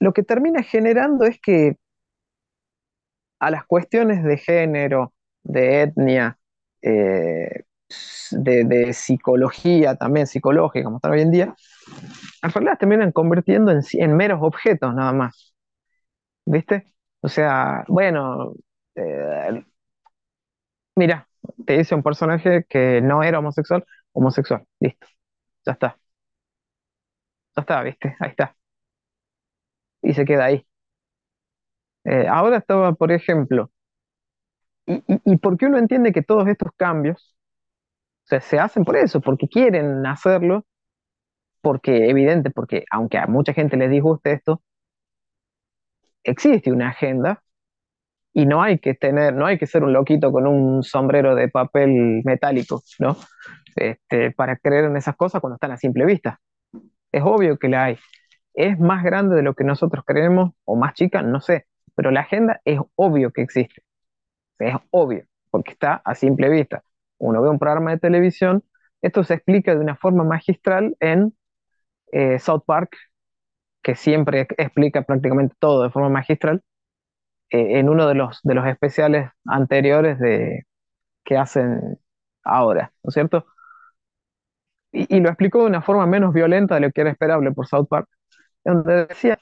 Speaker 1: lo que termina generando es que a las cuestiones de género, de etnia, eh, de, psicología también, psicológica, como está hoy en día, en realidad terminan convirtiendo en, en meros objetos nada más. ¿Viste? O sea, bueno, eh, mira, te dice un personaje que no era homosexual, homosexual, listo, ya está. Ya está, ¿viste? Ahí está. Y se queda ahí. Eh, ahora estaba, por ejemplo, y, y, por qué uno entiende que todos estos cambios se hacen por eso, porque quieren hacerlo, porque evidente, porque aunque a mucha gente les disguste esto, existe una agenda y no hay que tener, no hay que ser un loquito con un sombrero de papel metálico, ¿no? Este, para creer en esas cosas cuando están a simple vista. Es obvio que la hay. Es más grande de lo que nosotros creemos o más chica, no sé, pero la agenda es obvio que existe. Es obvio, porque está a simple vista. Uno ve un programa de televisión, esto se explica de una forma magistral en eh, South Park, que siempre explica prácticamente todo de forma magistral, eh, en uno de los, de los especiales anteriores de, que hacen ahora, ¿no es cierto? Y, lo explicó de una forma menos violenta de lo que era esperable por South Park, donde decía,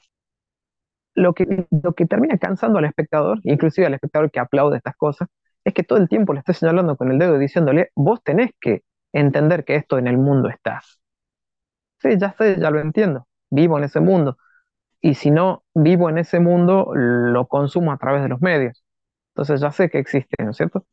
Speaker 1: lo que, lo que termina cansando al espectador, inclusive al espectador que aplaude estas cosas, es que todo el tiempo le está señalando con el dedo y diciéndole, vos tenés que entender que esto en el mundo está. Sí, ya sé, ya lo entiendo, vivo en ese mundo. Y si no vivo en ese mundo, lo consumo a través de los medios. Entonces ya sé que existe, ¿no es cierto?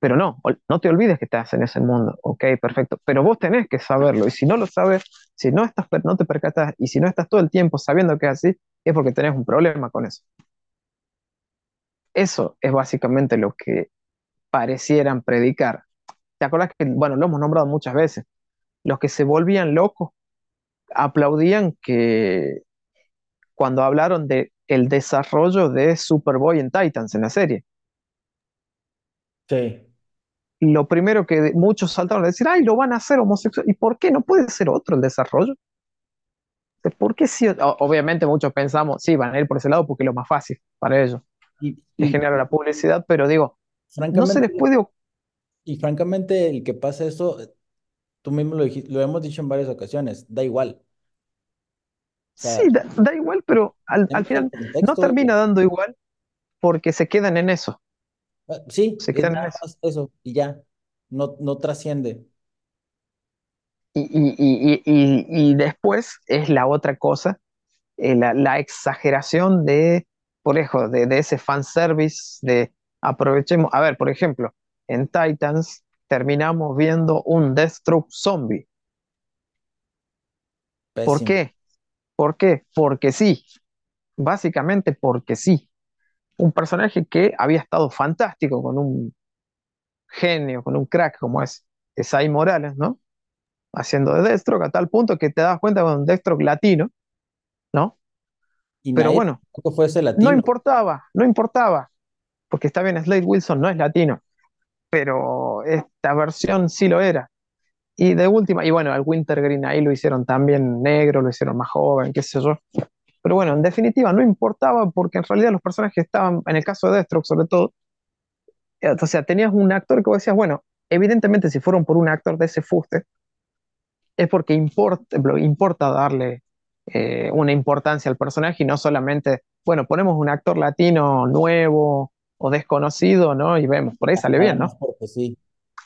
Speaker 1: Pero no, no te olvides que estás en ese mundo, ok, perfecto. Pero vos tenés que saberlo. Y si no lo sabes, si no, estás, no te percatas y si no estás todo el tiempo sabiendo que es así, es porque tenés un problema con eso. Eso es básicamente lo que parecieran predicar. ¿Te acuerdas que, bueno, lo hemos nombrado muchas veces? Los que se volvían locos aplaudían que cuando hablaron de el desarrollo de Superboy en Titans en la serie.
Speaker 2: Sí.
Speaker 1: Lo primero que muchos saltaron a decir, ay, lo van a hacer homosexual. ¿Y por qué no puede ser otro el desarrollo? ¿Por qué sí? Obviamente muchos pensamos, sí, van a ir por ese lado porque es lo más fácil para ellos. Y, y genera la publicidad, pero digo, no se les puede...
Speaker 2: Y francamente, el que pasa eso, tú mismo lo, lo hemos dicho en varias ocasiones, da igual.
Speaker 1: sí, da, igual, pero al, final no termina dando igual porque se quedan en eso.
Speaker 2: Ah, sí, se quedan en eso. eso. y ya, no, no trasciende.
Speaker 1: Y, y, y, y, después es la otra cosa, eh, la, la, exageración de, por ejemplo, de, de ese fanservice, de aprovechemos, a ver, por ejemplo, en Titans terminamos viendo un Deathstroke zombie. ¿Por qué? ¿Por qué? Porque sí, básicamente porque sí. Un personaje que había estado fantástico con un genio, con un crack como es Esai Morales, ¿no? Haciendo de Deathstroke a tal punto que te das cuenta de un Deathstroke latino, ¿no? Pero bueno, no importaba, no importaba, porque está bien, Slade Wilson no es latino, pero esta versión sí lo era. Y de última, y bueno, al Wintergreen ahí lo hicieron también negro, lo hicieron más joven, qué sé yo. Pero bueno, en definitiva, no importaba porque en realidad los personajes estaban, en el caso de Deathstroke sobre todo, eh, o sea, tenías un actor que vos decías, bueno, evidentemente si fueron por un actor de ese fuste, es porque importa, importa darle eh, una importancia al personaje y no solamente, bueno, ponemos un actor latino nuevo o desconocido, ¿no? Y vemos, por ahí sale bien, ¿no?
Speaker 2: Sí.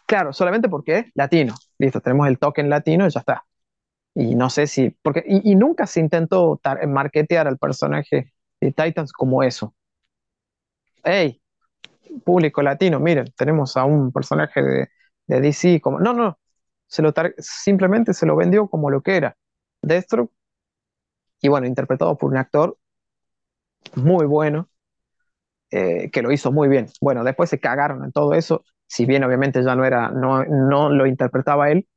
Speaker 1: Claro, solamente porque es latino. Listo, tenemos el token latino y ya está. Y no sé si, porque, y, nunca se intentó marketear al personaje de Titans como eso. Hey, público latino, miren, tenemos a un personaje de, de DC como, no, no, se lo simplemente se lo vendió como lo que era. Destro, y bueno, interpretado por un actor muy bueno, eh, que lo hizo muy bien. Bueno, después se cagaron en todo eso si bien obviamente ya no era, no, no lo interpretaba él,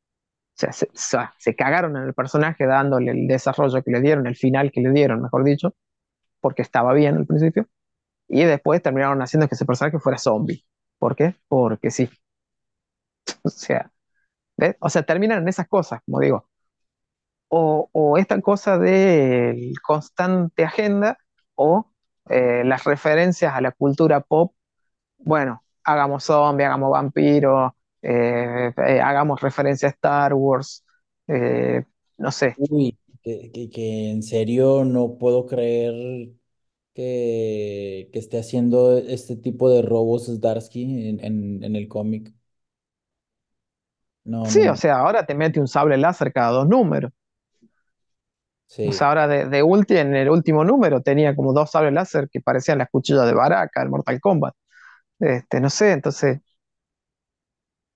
Speaker 1: o sea, se, cagaron en el personaje dándole el desarrollo que le dieron, el final que le dieron, mejor dicho, porque estaba bien al principio, y después terminaron haciendo que ese personaje fuera zombie. ¿Por qué? Porque sí. O sea, o sea, terminan en esas cosas, como digo. O, o esta cosa de constante agenda o eh, las referencias a la cultura pop. Bueno, hagamos zombie, hagamos vampiro, eh, eh, hagamos referencia a Star Wars, no sé.
Speaker 2: Uy, que, que- que en serio no puedo creer que, que esté haciendo este tipo de robos Zdarsky en, en, en el cómic. No,
Speaker 1: Sí, o sea, ahora te mete un sable láser cada dos números. O sea,
Speaker 2: sí.
Speaker 1: ahora de, de ulti, en el último número tenía como dos sables láser que parecían las cuchillas de Baraka, del Mortal Kombat. Este, no sé, entonces,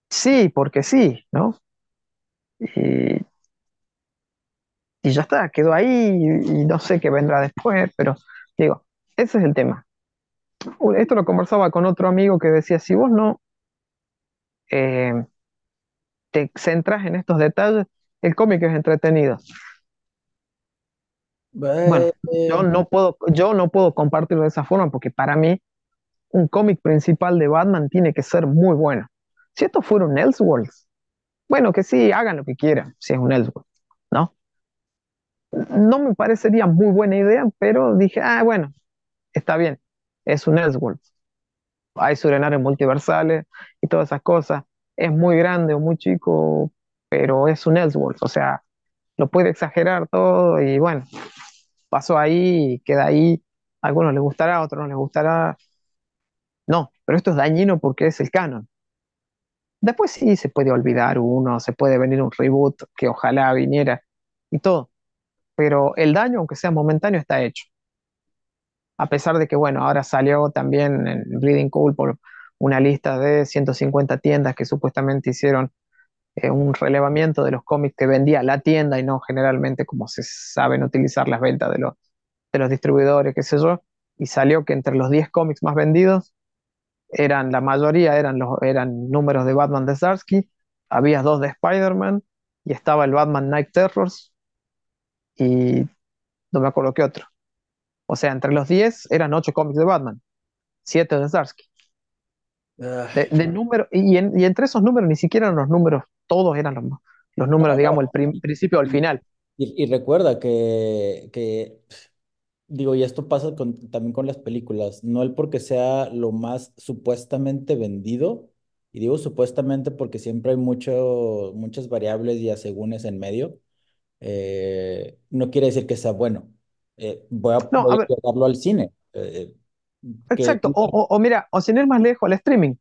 Speaker 1: sí, porque sí, ¿no? Y, y ya está, quedó ahí y, y no sé qué vendrá después, pero digo, ese es el tema. Uh, Esto lo conversaba con otro amigo que decía, si vos no eh, te centras en estos detalles, el cómic es entretenido. Bueno, yo no puedo, yo no puedo compartirlo de esa forma porque para mí un cómic principal de Batman tiene que ser muy bueno. Si esto fuera un Elseworlds, bueno, que sí, hagan lo que quieran, si es un Elseworlds, ¿no? No me parecería muy buena idea, pero dije, ah, bueno, está bien, es un Elseworlds. Hay surenares multiversales y todas esas cosas. Es muy grande o muy chico, pero es un Elseworlds, o sea, lo puede exagerar todo y bueno, pasó ahí, queda ahí. A algunos les gustará, a otros no les gustará. No, pero esto es dañino porque es el canon. Después sí se puede olvidar uno, se puede venir un reboot que ojalá viniera y todo, pero el daño, aunque sea momentáneo, está hecho. A pesar de que, bueno, ahora salió también en Bleeding Cool por una lista de 150 tiendas que supuestamente hicieron eh, un relevamiento de los cómics que vendía la tienda y no generalmente como se saben utilizar las ventas de los, de los distribuidores, qué sé yo, y salió que entre los 10 cómics más vendidos eran, la mayoría eran, los, eran números de Batman de Zarsky, había dos de Spider-Man y estaba el Batman Night Terrors y no me acuerdo qué otro. O sea, entre los 10 eran 8 cómics de Batman, 7 de Zarsky. De,
Speaker 2: ah,
Speaker 1: de número, y, en- y entre esos números ni siquiera eran los números, todos eran los, los números, digamos, el prim- principio o el
Speaker 2: Y,
Speaker 1: final.
Speaker 2: y- y recuerda que, que, digo, y esto pasa con- también con las películas, no el porque sea lo más supuestamente vendido, y digo supuestamente porque siempre hay mucho, muchas variables y asegúnes en medio, eh, no quiere decir que sea bueno. Eh, voy a,
Speaker 1: No,
Speaker 2: voy a llevarlo al cine. eh,
Speaker 1: exacto. O, o- o mira, o sin ir más lejos, al streaming.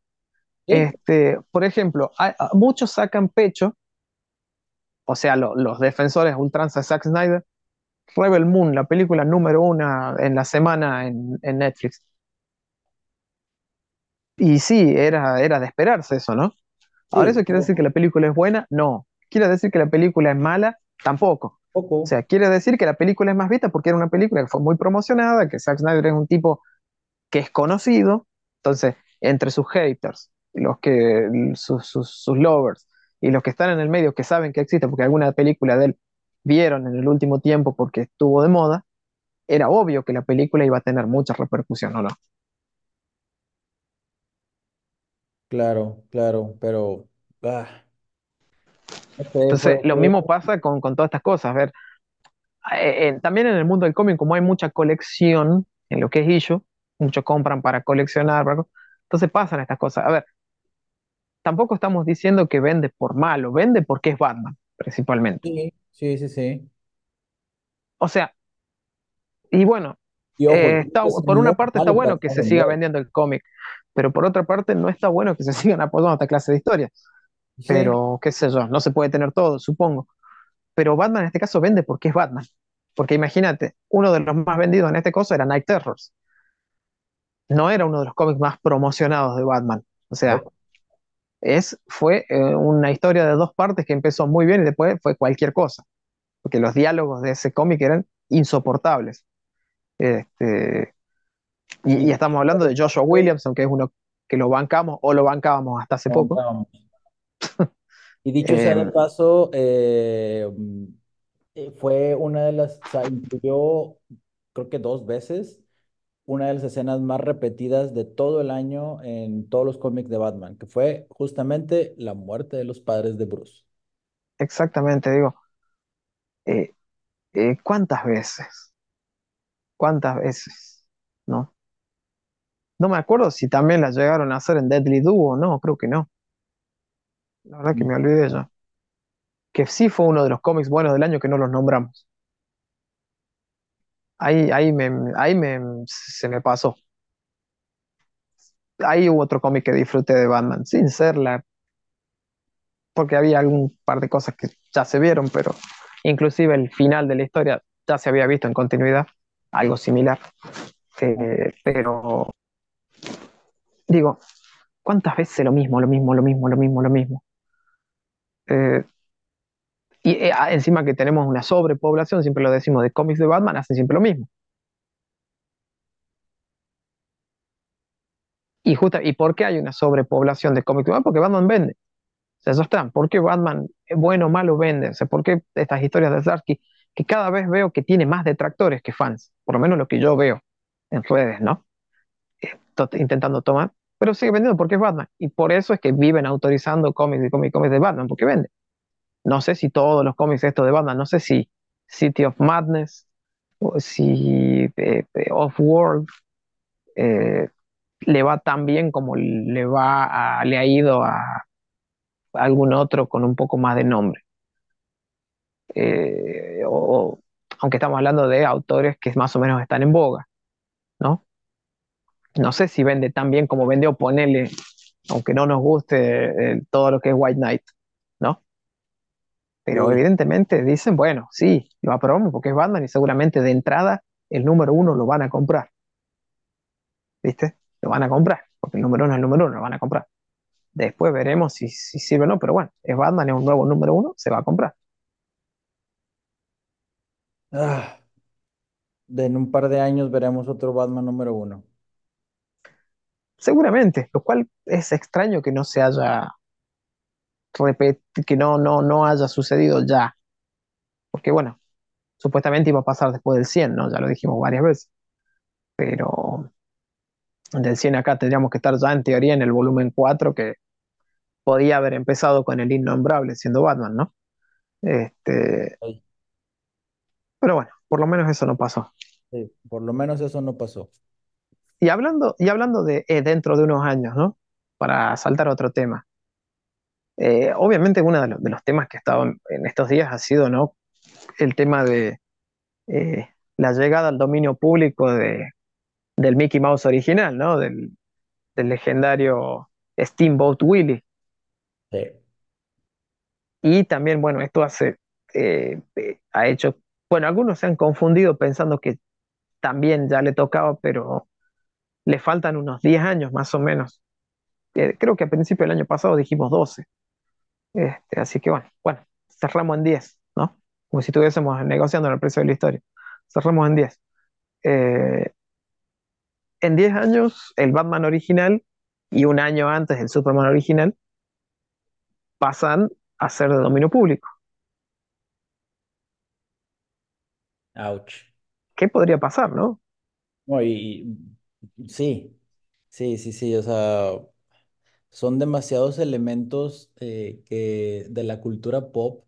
Speaker 1: Este, por ejemplo, hay- muchos sacan pecho, o sea, lo- los defensores ultranza de Zack Snyder, Rebel Moon, la película número una en la semana en, en Netflix. Y sí, era, era de esperarse eso, ¿no? Ahora,
Speaker 2: sí,
Speaker 1: ¿eso quiere decir que la película es buena? No. ¿Quiere decir que la película es mala? Tampoco. O sea, quiere decir que la película es más vista porque era una película que fue muy promocionada, que Zack Snyder es un tipo que es conocido, entonces, entre sus haters, los que, sus, sus, sus lovers y los que están en el medio que saben que existe porque alguna película de él vieron en el último tiempo porque estuvo de moda, era obvio que la película iba a tener mucha repercusión, ¿o no?
Speaker 2: Claro, claro, pero ah,
Speaker 1: Entonces, lo mismo pasa con, con todas estas cosas. A ver, eh, eh, también en el mundo del cómic, como hay mucha colección en lo que es issue, muchos compran para coleccionar, entonces pasan estas cosas. A ver, tampoco estamos diciendo que vende por malo, vende porque es Batman, principalmente.
Speaker 2: sí, sí, sí, sí.
Speaker 1: O sea, y bueno,
Speaker 2: Y ojo,
Speaker 1: eh, está, por una parte está bueno que se siga vendiendo el cómic, pero por otra parte no está bueno que se sigan apoyando esta clase de historias.
Speaker 2: Sí,
Speaker 1: Pero qué sé yo, no se puede tener todo, supongo. Pero Batman en este caso vende porque es Batman. Porque imagínate, uno de los más vendidos en este caso era Night Terrors. No era uno de los cómics más promocionados de Batman. O sea, es, fue eh, una historia de dos partes que empezó muy bien y después fue cualquier cosa. Porque los diálogos de ese cómic eran insoportables. Este, y, estamos hablando de Joshua Williamson, que es uno que lo bancamos o lo bancábamos hasta hace poco.
Speaker 2: Y dicho sea de
Speaker 1: Eh,
Speaker 2: paso, eh, fue una de las, o sea, incluyó, creo que dos veces, una de las escenas más repetidas de todo el año en todos los cómics de Batman, que fue justamente la muerte de los padres de Bruce.
Speaker 1: exactamente, digo, eh, eh, ¿cuántas veces? ¿Cuántas veces? ¿No? No me acuerdo si también la llegaron a hacer en Deadly Duo, no, creo que no. La verdad que me olvidé ya. Que sí fue uno de los cómics buenos del año que no los nombramos. Ahí, ahí me, ahí me, se me pasó. Ahí hubo otro cómic que disfruté de Batman, sin ser la, porque había algún par de cosas que ya se vieron, pero inclusive el final de la historia ya se había visto en continuidad, algo similar. Eh, pero digo, ¿cuántas veces lo mismo, lo mismo, lo mismo, lo mismo, lo mismo? Eh, y eh, encima que tenemos una sobrepoblación, siempre lo decimos, de cómics de Batman, hacen siempre lo mismo. Y, justa, ¿Y por qué hay una sobrepoblación de cómics de Batman? Porque Batman vende. O sea, eso está. ¿Por qué Batman, es bueno o malo, vende? O sea, ¿por qué estas historias de Zdarsky, que cada vez veo que tiene más detractores que fans? Por lo menos lo que yo veo en redes, ¿no? Eh, intentando tomar. Pero sigue vendiendo porque es Batman. Y por eso es que viven autorizando cómics y cómics, cómics de Batman, porque vende. No sé si todos los cómics estos de Batman, no sé si City of Madness, o si eh, eh, Off-World, eh, le va tan bien como le va a- le ha ido a algún otro con un poco más de nombre. Eh, o, aunque estamos hablando de autores que más o menos están en boga, ¿no? No sé si vende tan bien como vendió Ponele, aunque no nos guste todo lo que es White Knight. Pero
Speaker 2: Sí.
Speaker 1: evidentemente dicen, bueno, sí, lo aprobamos porque es Batman y seguramente de entrada el número uno lo van a comprar, ¿viste? Lo van a comprar, porque el número uno es el número uno, lo van a comprar. Después veremos si, si sirve o no, pero bueno, es Batman, es un nuevo número uno, se va a comprar.
Speaker 2: Ah, de en un par de años veremos otro Batman número uno.
Speaker 1: Seguramente, lo cual es extraño que no se haya que no, no, no haya sucedido ya, porque bueno, supuestamente iba a pasar después del 100, ¿no? Ya lo dijimos varias veces, pero del 100 acá tendríamos que estar ya en teoría en el volumen 4 que podía haber empezado con el innombrable siendo Batman, ¿no? Este,
Speaker 2: Ay,
Speaker 1: pero bueno, por lo menos eso no pasó.
Speaker 2: sí, por lo menos eso no pasó.
Speaker 1: Y hablando, y hablando de eh, dentro de unos años, ¿no? Para saltar a otro tema. Eh, obviamente uno de, los de los temas que ha estado en, en estos días ha sido, ¿no? El tema de eh, la llegada al dominio público de, del Mickey Mouse original, ¿no? Del, del legendario Steamboat Willie.
Speaker 2: Sí.
Speaker 1: Y también, bueno, esto hace, eh, ha hecho, bueno, algunos se han confundido pensando que también ya le tocaba, pero le faltan unos 10 años más o menos. Eh, creo que a principio del año pasado dijimos 12. Este, así que bueno, bueno, cerramos en 10, ¿no? Como si estuviésemos negociando el precio de la historia. Cerramos en 10. Eh, en 10 años, el Batman original y un año antes el Superman original pasan a ser de dominio público.
Speaker 2: Ouch.
Speaker 1: ¿Qué podría pasar, no?
Speaker 2: No, y, y- sí, sí, sí, sí, o sea, son demasiados elementos eh, que de la cultura pop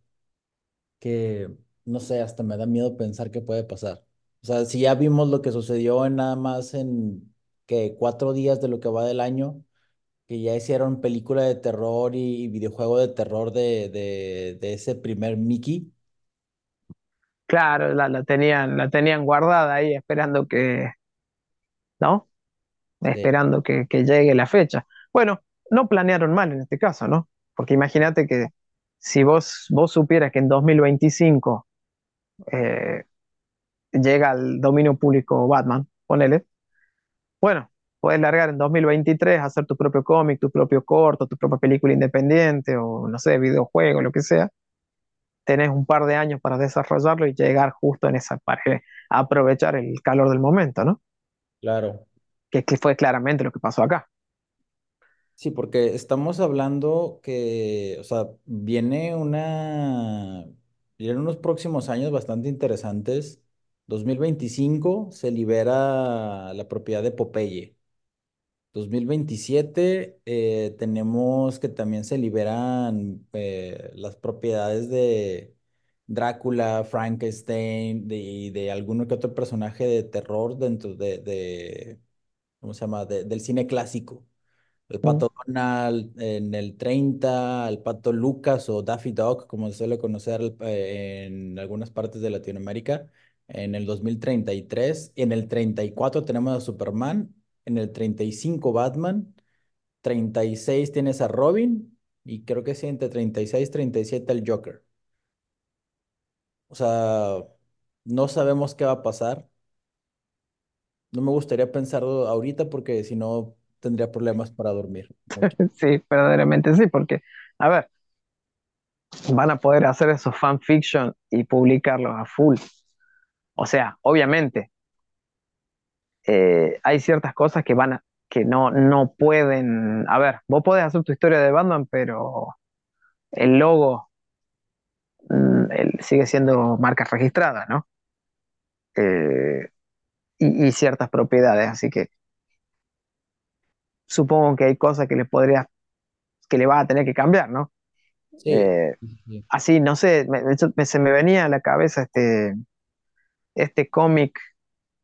Speaker 2: que, no sé, hasta me da miedo pensar qué puede pasar. O sea, si ya vimos lo que sucedió en nada más en que cuatro días de lo que va del año, que ya hicieron película de terror y, y videojuego de terror de, de, de ese primer Mickey.
Speaker 1: Claro, la, la tenían, la tenían guardada ahí esperando que, ¿no?
Speaker 2: Sí,
Speaker 1: Esperando que, que llegue la fecha. Bueno, no planearon mal en este caso, ¿no? Porque imagínate que si vos, vos supieras que en 2025 eh, llega al dominio público Batman, ponele, bueno, puedes largar en 2023 a hacer tu propio cómic, tu propio corto, tu propia película independiente o no sé, videojuego, lo que sea. Tenés un par de años para desarrollarlo y llegar justo en esa pared, aprovechar el calor del momento, ¿no?
Speaker 2: claro.
Speaker 1: Que, que fue claramente lo que pasó acá.
Speaker 2: Sí, porque estamos hablando que, o sea, viene una, vienen unos próximos años bastante interesantes. 2025 se libera la propiedad de Popeye. 2027 eh, tenemos que también se liberan eh, las propiedades de Drácula, Frankenstein de- y de, alguno que otro personaje de terror dentro de, de ¿cómo se llama? De- del cine clásico. El
Speaker 1: Mm.
Speaker 2: Pato Donald en el 30, el Pato Lucas o Daffy Duck, como se suele conocer eh, en algunas partes de Latinoamérica, en el 2033. En el 34 tenemos a Superman, en el 35 Batman, 36 tienes a Robin y creo que sí, entre 36 y 37 el Joker. O sea, no sabemos qué va a pasar. No me gustaría pensarlo ahorita porque si no tendría problemas para dormir.
Speaker 1: Sí, verdaderamente sí, porque, a ver, van a poder hacer esos fanfiction y publicarlos a full. O sea, obviamente, eh, hay ciertas cosas que van a, que no, no pueden. A ver, vos podés hacer tu historia de Batman, pero el logo mm, sigue siendo marca registrada, ¿no? Eh, y ciertas propiedades, así que supongo que hay cosas que le podrías, que le vas a tener que cambiar, ¿no?
Speaker 2: Sí.
Speaker 1: Eh,
Speaker 2: sí, sí.
Speaker 1: así, no sé, me- me- se me venía a la cabeza este, este cómic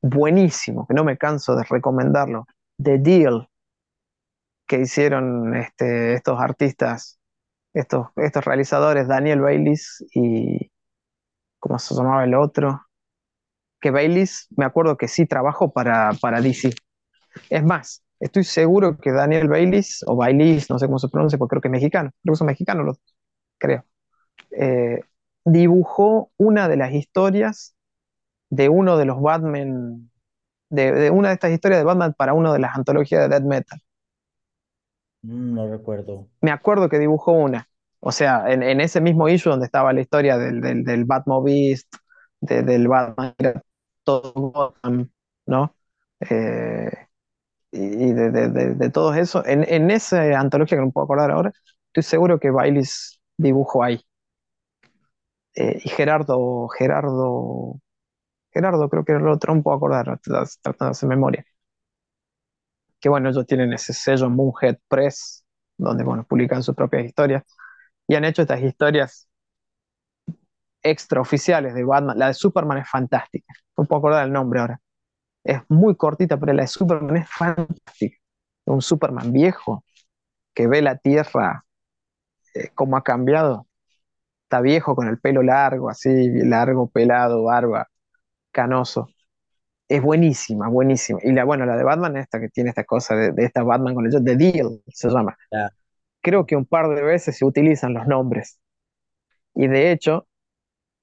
Speaker 1: buenísimo, que no me canso de recomendarlo, The Deal, que hicieron este, estos artistas, estos, estos realizadores, Daniel Baylis y, ¿cómo se llamaba el otro? Que Baylis, me acuerdo que sí trabajó para, para DC. Es más, estoy seguro que Daniel Baylis, o Baylis, no sé cómo se pronuncia, porque creo que es mexicano, creo que son mexicanos los, creo, eh, dibujó una de las historias de uno de los Batman, de, de una de estas historias de Batman para una de las antologías de Death Metal.
Speaker 2: Mm, no recuerdo.
Speaker 1: Me acuerdo que dibujó una. O sea, en, en ese mismo issue donde estaba la historia del, del, del Batmobeast, de- del Batman, todo ¿no? Eh, y de, de, de, de todo eso. En, en esa antología que no puedo acordar ahora, estoy seguro que Baileys dibujó ahí. Eh, y Gerardo, Gerardo, Gerardo creo que era el otro, no puedo acordar, tratando de hacer memoria. Que bueno, ellos tienen ese sello Moonhead Press, donde bueno, publican sus propias historias. Y han hecho estas historias extraoficiales de Batman. La de Superman es fantástica. No puedo acordar el nombre ahora. Es muy cortita, pero la de Superman es fantástica. Un Superman viejo que ve la Tierra eh, cómo ha cambiado. Está viejo con el pelo largo, así, largo, pelado, barba, canoso. Es buenísima, buenísima. Y la, bueno, la de Batman, esta que tiene esta cosa de, de esta Batman con el The Deal, se llama. Creo que un par de veces se utilizan los nombres. Y de hecho,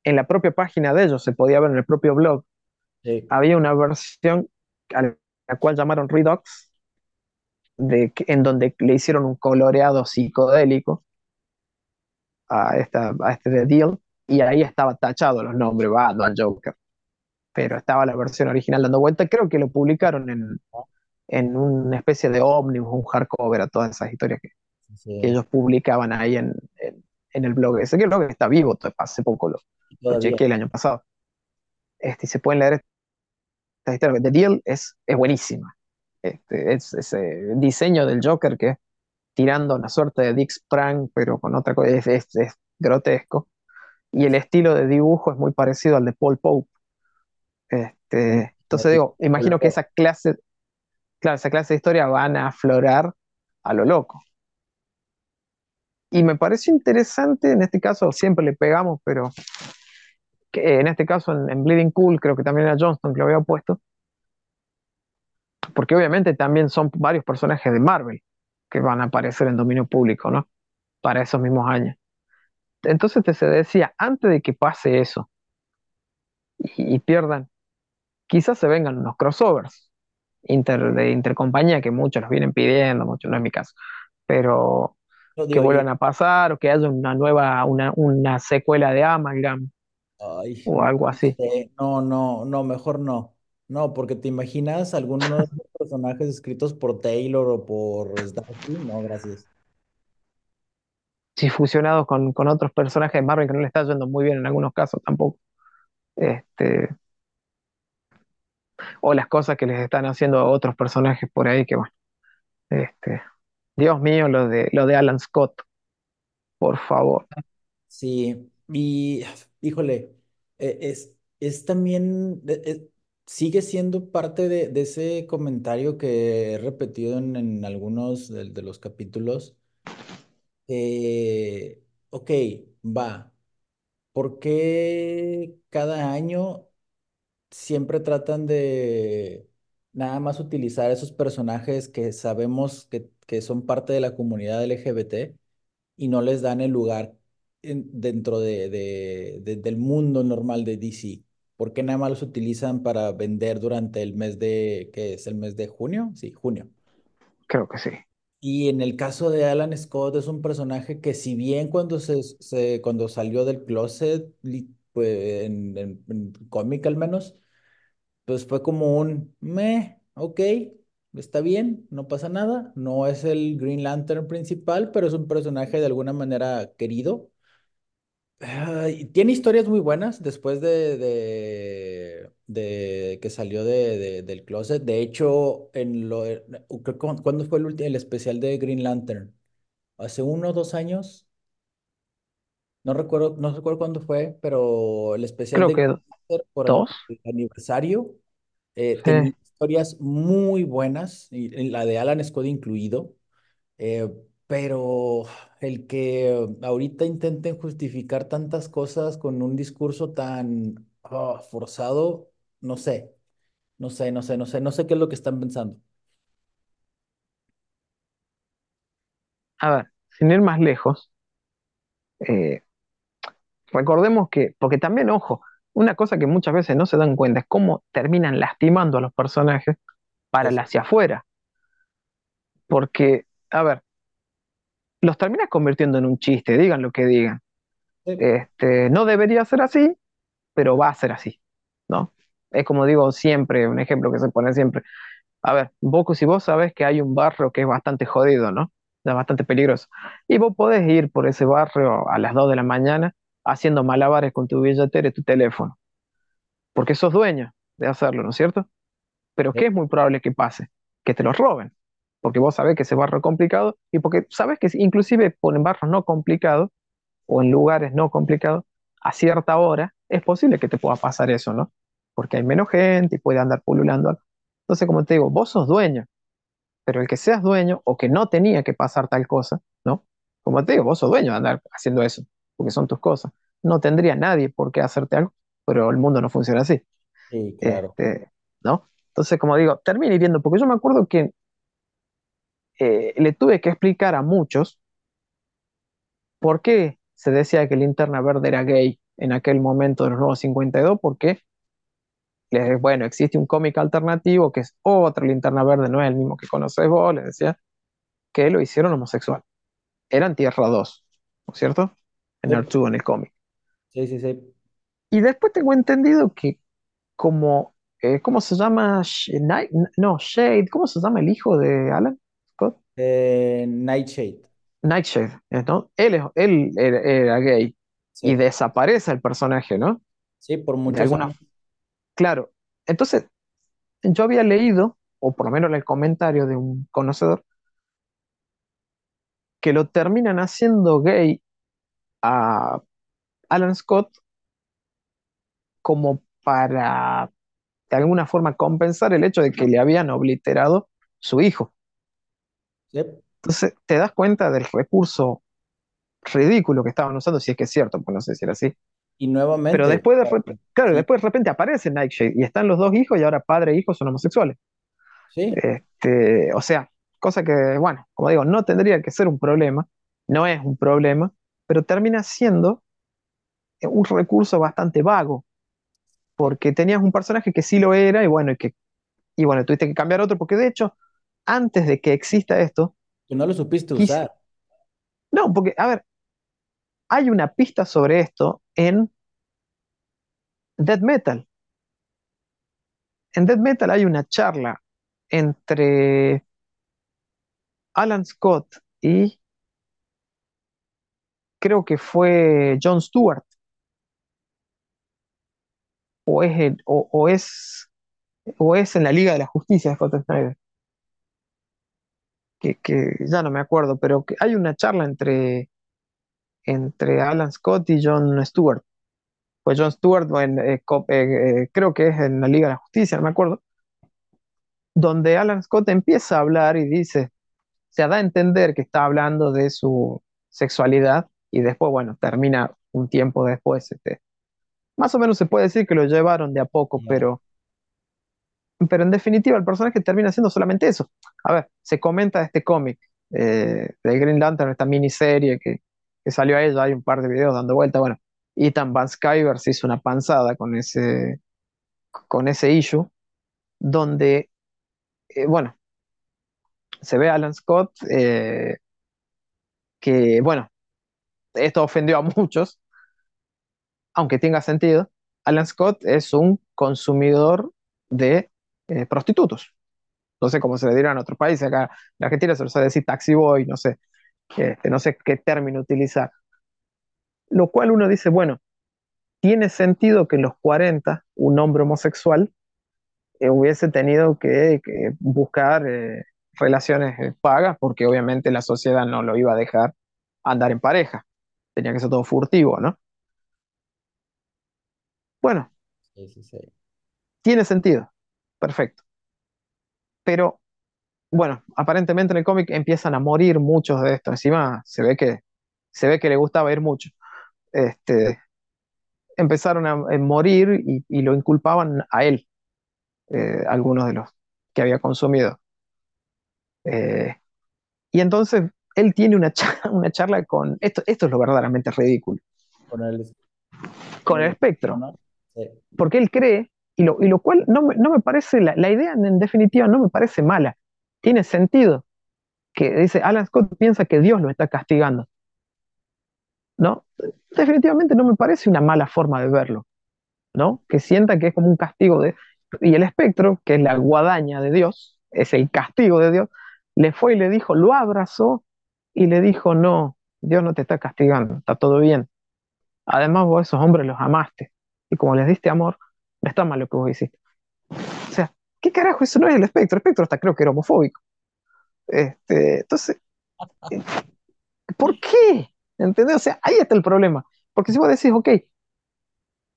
Speaker 1: en la propia página de ellos, se podía ver en el propio blog,
Speaker 2: sí.
Speaker 1: había una versión a la cual llamaron Redux, de, en donde le hicieron un coloreado psicodélico a, esta, a este The Deal, y ahí estaba tachado los nombres, Batman, Joker. Pero estaba la versión original dando vuelta. Creo que lo publicaron en, en una especie de ómnibus, un hardcover a todas esas historias que, ellos publicaban ahí en, en, en el blog. Ese que el blog está vivo, hace poco lo, lo chequeé el año pasado. Este, y se pueden leer The Deal es, es buenísima. Este, es ese diseño del Joker que tirando una suerte de Dick Sprang, pero con otra cosa, es grotesco. Y el estilo de dibujo es muy parecido al de Paul Pope. Este, entonces digo, imagino que esa clase, claro, esa clase de historia van a aflorar a lo loco. Y me pareció interesante, en este caso siempre le pegamos, pero que en este caso en, en Bleeding Cool creo que también era Johnston que lo había puesto, porque obviamente también son varios personajes de Marvel que van a aparecer en dominio público, ¿no? Para esos mismos años. Entonces te se decía, antes de que pase eso y, y pierdan, quizás se vengan unos crossovers inter, de intercompañía que muchos los vienen pidiendo, muchos no es mi caso, pero
Speaker 2: No,
Speaker 1: que vuelvan a pasar o que haya una nueva, una, una secuela de Amalgam
Speaker 2: ay,
Speaker 1: o algo así.
Speaker 2: sé, no, no, no, mejor no. No, porque te imaginas algunos personajes escritos por Taylor o por Zdarsky, no, gracias.
Speaker 1: Sí, fusionados con, con otros personajes de Marvel que no le está yendo muy bien en algunos casos tampoco. Este, o las cosas que les están haciendo a otros personajes por ahí que bueno. Este, Dios mío, lo de, lo de Alan Scott, por favor.
Speaker 2: Sí, y híjole, eh, es, es también, sigue siendo parte de, ese comentario que he repetido en, en algunos de, de los capítulos. Eh, ok, va. ¿Por qué cada año siempre tratan de nada más utilizar esos personajes que sabemos que, que son parte de la comunidad LGBT y no les dan el lugar en- dentro de, de- de- del mundo normal de DC? ¿Por qué nada más los utilizan para vender durante el mes de, ¿qué es? ¿El mes de junio? Sí, junio.
Speaker 1: Creo que sí.
Speaker 2: Y en el caso de Alan Scott es un personaje que si bien cuando se, se- cuando salió del closet, pues, en, en, en cómic al menos, pues fue como un meh, ok, está bien, no pasa nada, no es el Green Lantern principal, pero es un personaje de alguna manera querido. Y tiene historias muy buenas después de, de, de que salió de, de- del closet. De hecho, en lo, eh, ¿cuándo fue el, ulti- el especial de Green Lantern? Hace uno o dos años. No recuerdo, no recuerdo cuándo fue, pero el especial
Speaker 1: Creo
Speaker 2: de
Speaker 1: que
Speaker 2: Green Lantern por el,
Speaker 1: dos.
Speaker 2: el aniversario eh,
Speaker 1: Sí.
Speaker 2: tenía historias muy buenas, y y la de Alan Scott incluido. Eh, pero el que ahorita intenten justificar tantas cosas con un discurso tan ah, forzado, no sé, no sé, no sé, no sé, no sé qué es lo que están pensando.
Speaker 1: A ver, sin ir más lejos, eh, recordemos que, porque también, ojo, una cosa que muchas veces no se dan cuenta es cómo terminan lastimando a los personajes para el hacia afuera. Porque, a ver, los terminas convirtiendo en un chiste, digan lo que digan.
Speaker 2: sí,
Speaker 1: Este, no debería ser así, pero va a ser así, ¿no? Es como digo siempre, un ejemplo que se pone siempre. A ver, vos, si vos sabés que hay un barrio que es bastante jodido, ¿no? Es bastante peligroso. Y vos podés ir por ese barrio a las 2 de la mañana haciendo malabares con tu billetera y tu teléfono, porque sos dueño de hacerlo, ¿no es cierto? Pero
Speaker 2: sí,
Speaker 1: ¿qué es muy probable que pase? Que te los roben, porque vos sabés que ese barrio es complicado y porque sabés que inclusive ponen barrios no complicados o en lugares no complicados, a cierta hora es posible que te pueda pasar eso, ¿no? Porque hay menos gente y puede andar pululando. Entonces, como te digo, vos sos dueño, pero el que seas dueño o que no tenía que pasar tal cosa, ¿no? Como te digo, vos sos dueño de andar haciendo eso, porque son tus cosas. No tendría nadie por qué hacerte algo, pero el mundo no funciona así,
Speaker 2: sí, claro.
Speaker 1: este, ¿no? Entonces, como digo, termina hiriendo, porque yo me acuerdo que eh, le tuve que explicar a muchos por qué se decía que Linterna Verde era gay en aquel momento de los nuevos 52, porque, les, bueno, existe un cómic alternativo que es otra Linterna Verde, no es el mismo que conoces vos, les decía, que lo hicieron homosexual. Eran Tierra 2, ¿no es cierto? En
Speaker 2: Sí,
Speaker 1: Earth 2 en el cómic.
Speaker 2: sí, sí, sí.
Speaker 1: Y después tengo entendido que como, eh, ¿cómo se llama? Sh- Night- no, Shade, ¿cómo se llama el hijo de Alan?
Speaker 2: Eh, Nightshade.
Speaker 1: Nightshade, ¿eh, ¿no? Él, es- él era, era gay y desaparece el personaje, ¿no?
Speaker 2: sí, por
Speaker 1: De
Speaker 2: muchos
Speaker 1: alguna, claro. Entonces, yo había leído, o por lo menos en el comentario de un conocedor, que lo terminan haciendo gay a Alan Scott como para de alguna forma compensar el hecho de que le habían obliterado su hijo. Entonces, te das cuenta del recurso ridículo que estaban usando, si es que es cierto, pues no sé si era así.
Speaker 2: Y
Speaker 1: Pero
Speaker 2: nuevamente,
Speaker 1: después de repente, claro, después de repente aparece Nightshade y están los dos hijos y ahora padre e hijo son homosexuales.
Speaker 2: sí,
Speaker 1: Este, o sea, cosa que, bueno, como digo, no tendría que ser un problema, no es un problema, pero termina siendo un recurso bastante vago, porque tenías un personaje que sí lo era y bueno, y que, y bueno, tuviste que cambiar otro, porque de hecho, antes de que exista esto,
Speaker 2: que no lo supiste usar.
Speaker 1: no, porque, a ver, hay una pista sobre esto en Death Metal. En Death Metal hay una charla entre Alan Scott y creo que fue Jon Stewart, o es, el- o, o es, o es en la Liga de la Justicia de Scott Snyder, que, que ya no me acuerdo, pero que hay una charla entre, entre Alan Scott y Jon Stewart. Pues Jon Stewart, en, eh, eh, eh, creo que es en la Liga de la Justicia, no me acuerdo, donde Alan Scott empieza a hablar y dice, se da a entender que está hablando de su sexualidad y después, bueno, termina un tiempo después. Este, más o menos se puede decir que lo llevaron de a poco, pero, pero en definitiva el personaje termina siendo solamente eso. A ver, se comenta este cómic eh, de Green Lantern, esta miniserie que, que salió a ella, hay un par de videos dando vuelta, bueno, Ethan Van Sciver se hizo una panzada con ese, con ese issue, donde, eh, bueno, se ve a Alan Scott, eh, que, bueno, esto ofendió a muchos, aunque tenga sentido, Alan Scott es un consumidor de eh, prostitutos. No sé cómo se le dirá en otros países, acá en Argentina se lo suele decir taxi boy, no sé, este, no sé qué término utilizar. Lo cual uno dice, bueno, tiene sentido que en los 40 un hombre homosexual eh, hubiese tenido que, que buscar eh, relaciones eh, pagas, porque obviamente la sociedad no lo iba a dejar andar en pareja. Tenía que ser todo furtivo, ¿no? Bueno,
Speaker 2: Sí, sí, sí.
Speaker 1: tiene sentido. Perfecto. Pero bueno, aparentemente en el cómic empiezan a morir muchos de estos. Encima se ve que, se ve que le gustaba ir mucho. Este, empezaron a, a morir y, y lo inculpaban a él, eh, algunos de los que había consumido. Eh, y entonces él tiene una charla, una charla con, esto, esto es lo verdaderamente ridículo,
Speaker 2: Con el, con
Speaker 1: el espectro, porque él cree, y lo, y lo cual no me, no me parece, la, la idea en definitiva no me parece mala, tiene sentido, que dice, Alan Scott piensa que Dios lo está castigando. ¿no? Definitivamente no me parece una mala forma de verlo, ¿no? Que sienta que es como un castigo de... Y el espectro, que es la guadaña de Dios, es el castigo de Dios, le fue y le dijo, lo abrazó y le dijo, no, Dios no te está castigando, está todo bien. Además vos a esos hombres los amaste y como les diste amor, está mal lo que vos hiciste. O sea, ¿qué carajo? Eso no es el espectro, el espectro hasta creo que era homofóbico. Este, entonces, ¿por qué? ¿Entendés? O sea, ahí está el problema. Porque si vos decís, ok,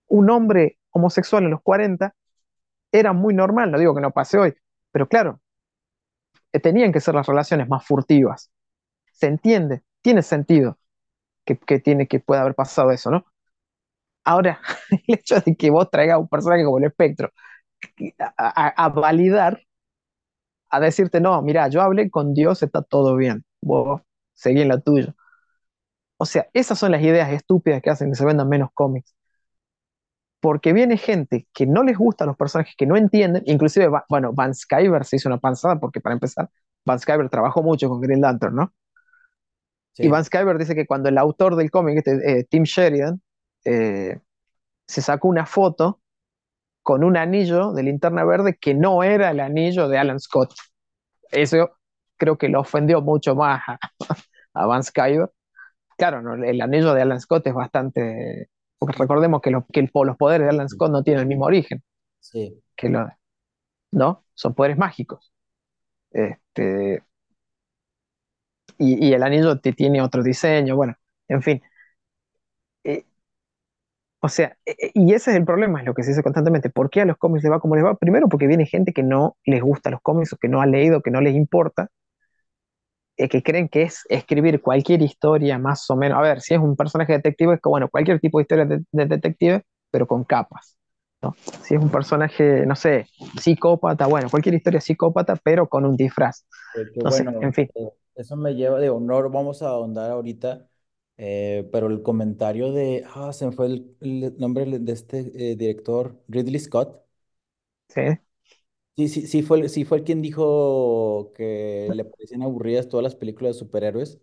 Speaker 1: un hombre homosexual en los 40 era muy normal, no digo que no pase hoy, pero claro, eh, tenían que ser las relaciones más furtivas. Se entiende, tiene sentido que, que tiene que pueda haber pasado eso, ¿no? Ahora, el hecho de que vos traigas un personaje como el espectro a, a- a validar, a decirte, no, mira, yo hablé con Dios, está todo bien, vos seguí en la tuya. O sea, esas son las ideas estúpidas que hacen que se vendan menos cómics. porque viene gente que no les gustan los personajes, que no entienden, inclusive, va- bueno, Van Skyver se hizo una panzada, porque para empezar, Van Skyver trabajó mucho con Green Lantern, ¿no? Y. Van Skyver dice que cuando el autor del cómic, este, eh, Tim Sheridan, eh, se sacó una foto con un anillo de linterna verde que no era el anillo de Alan Scott. Eso creo que lo ofendió mucho más a, a Van Skyver. Claro, no, el anillo de Alan Scott es bastante... Porque recordemos que, lo- que el- los poderes de Alan Scott no tienen el mismo origen
Speaker 2: Sí.
Speaker 1: que los, ¿no? Son poderes mágicos. Este, y, y el anillo te tiene otro diseño, bueno, en fin. O sea, eh, eh, y ese es el problema, es lo que se dice constantemente. ¿Por qué a los cómics les va como les va? Primero porque viene gente que no les gusta los cómics o que no ha leído, que no les importa, eh, que creen que es escribir cualquier historia más o menos. A ver, si es un personaje detective, es que, bueno, cualquier tipo de historia de, de detective, pero con capas. ¿no? Si es un personaje, no sé, psicópata, bueno, cualquier historia psicópata, pero con un disfraz.
Speaker 2: Bueno,
Speaker 1: en fin.
Speaker 2: eh, eso me lleva, digo, no vamos a ahondar ahorita, eh, pero el comentario de, ah, se me fue el, el nombre de este eh, director, Ridley Scott.
Speaker 1: ¿sí?
Speaker 2: Sí, sí, sí fue, el- sí fue el quien dijo que le parecían aburridas todas las películas de superhéroes.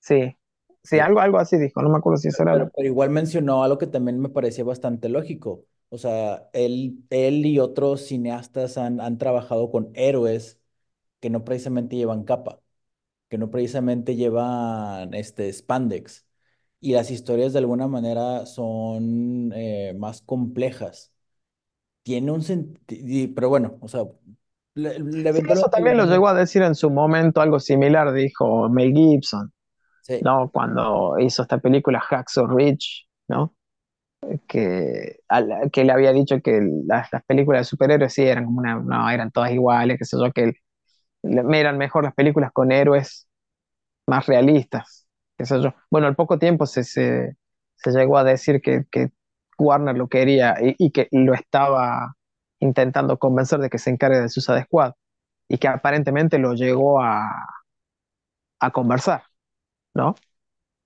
Speaker 1: Sí, sí,
Speaker 2: Sí,
Speaker 1: algo, algo así dijo, no me acuerdo si eso era
Speaker 2: pero,
Speaker 1: lo...
Speaker 2: pero igual mencionó algo que también me parecía bastante lógico. O sea, él, él y otros cineastas han, han trabajado con héroes que no precisamente llevan capa, que no precisamente llevan este spandex. Y las historias de alguna manera son eh, más complejas. Tiene un sentido, pero bueno, o sea, le- le-
Speaker 1: Sí, eso también lo llegó a decir en su momento, algo similar dijo Mel Gibson,
Speaker 2: Sí,
Speaker 1: ¿no? Cuando hizo esta película Hacksaw Ridge, ¿no? Que, al- que le había dicho que las, las películas de superhéroes sí eran como una, no, eran todas iguales, qué sé yo, que le- eran mejor las películas con héroes más realistas, qué. Bueno, al poco tiempo se, se, se llegó a decir que, que Warner lo quería y, y que lo estaba intentando convencer de que se encargue de Suicide Squad y que aparentemente lo llegó a, a conversar, ¿no? O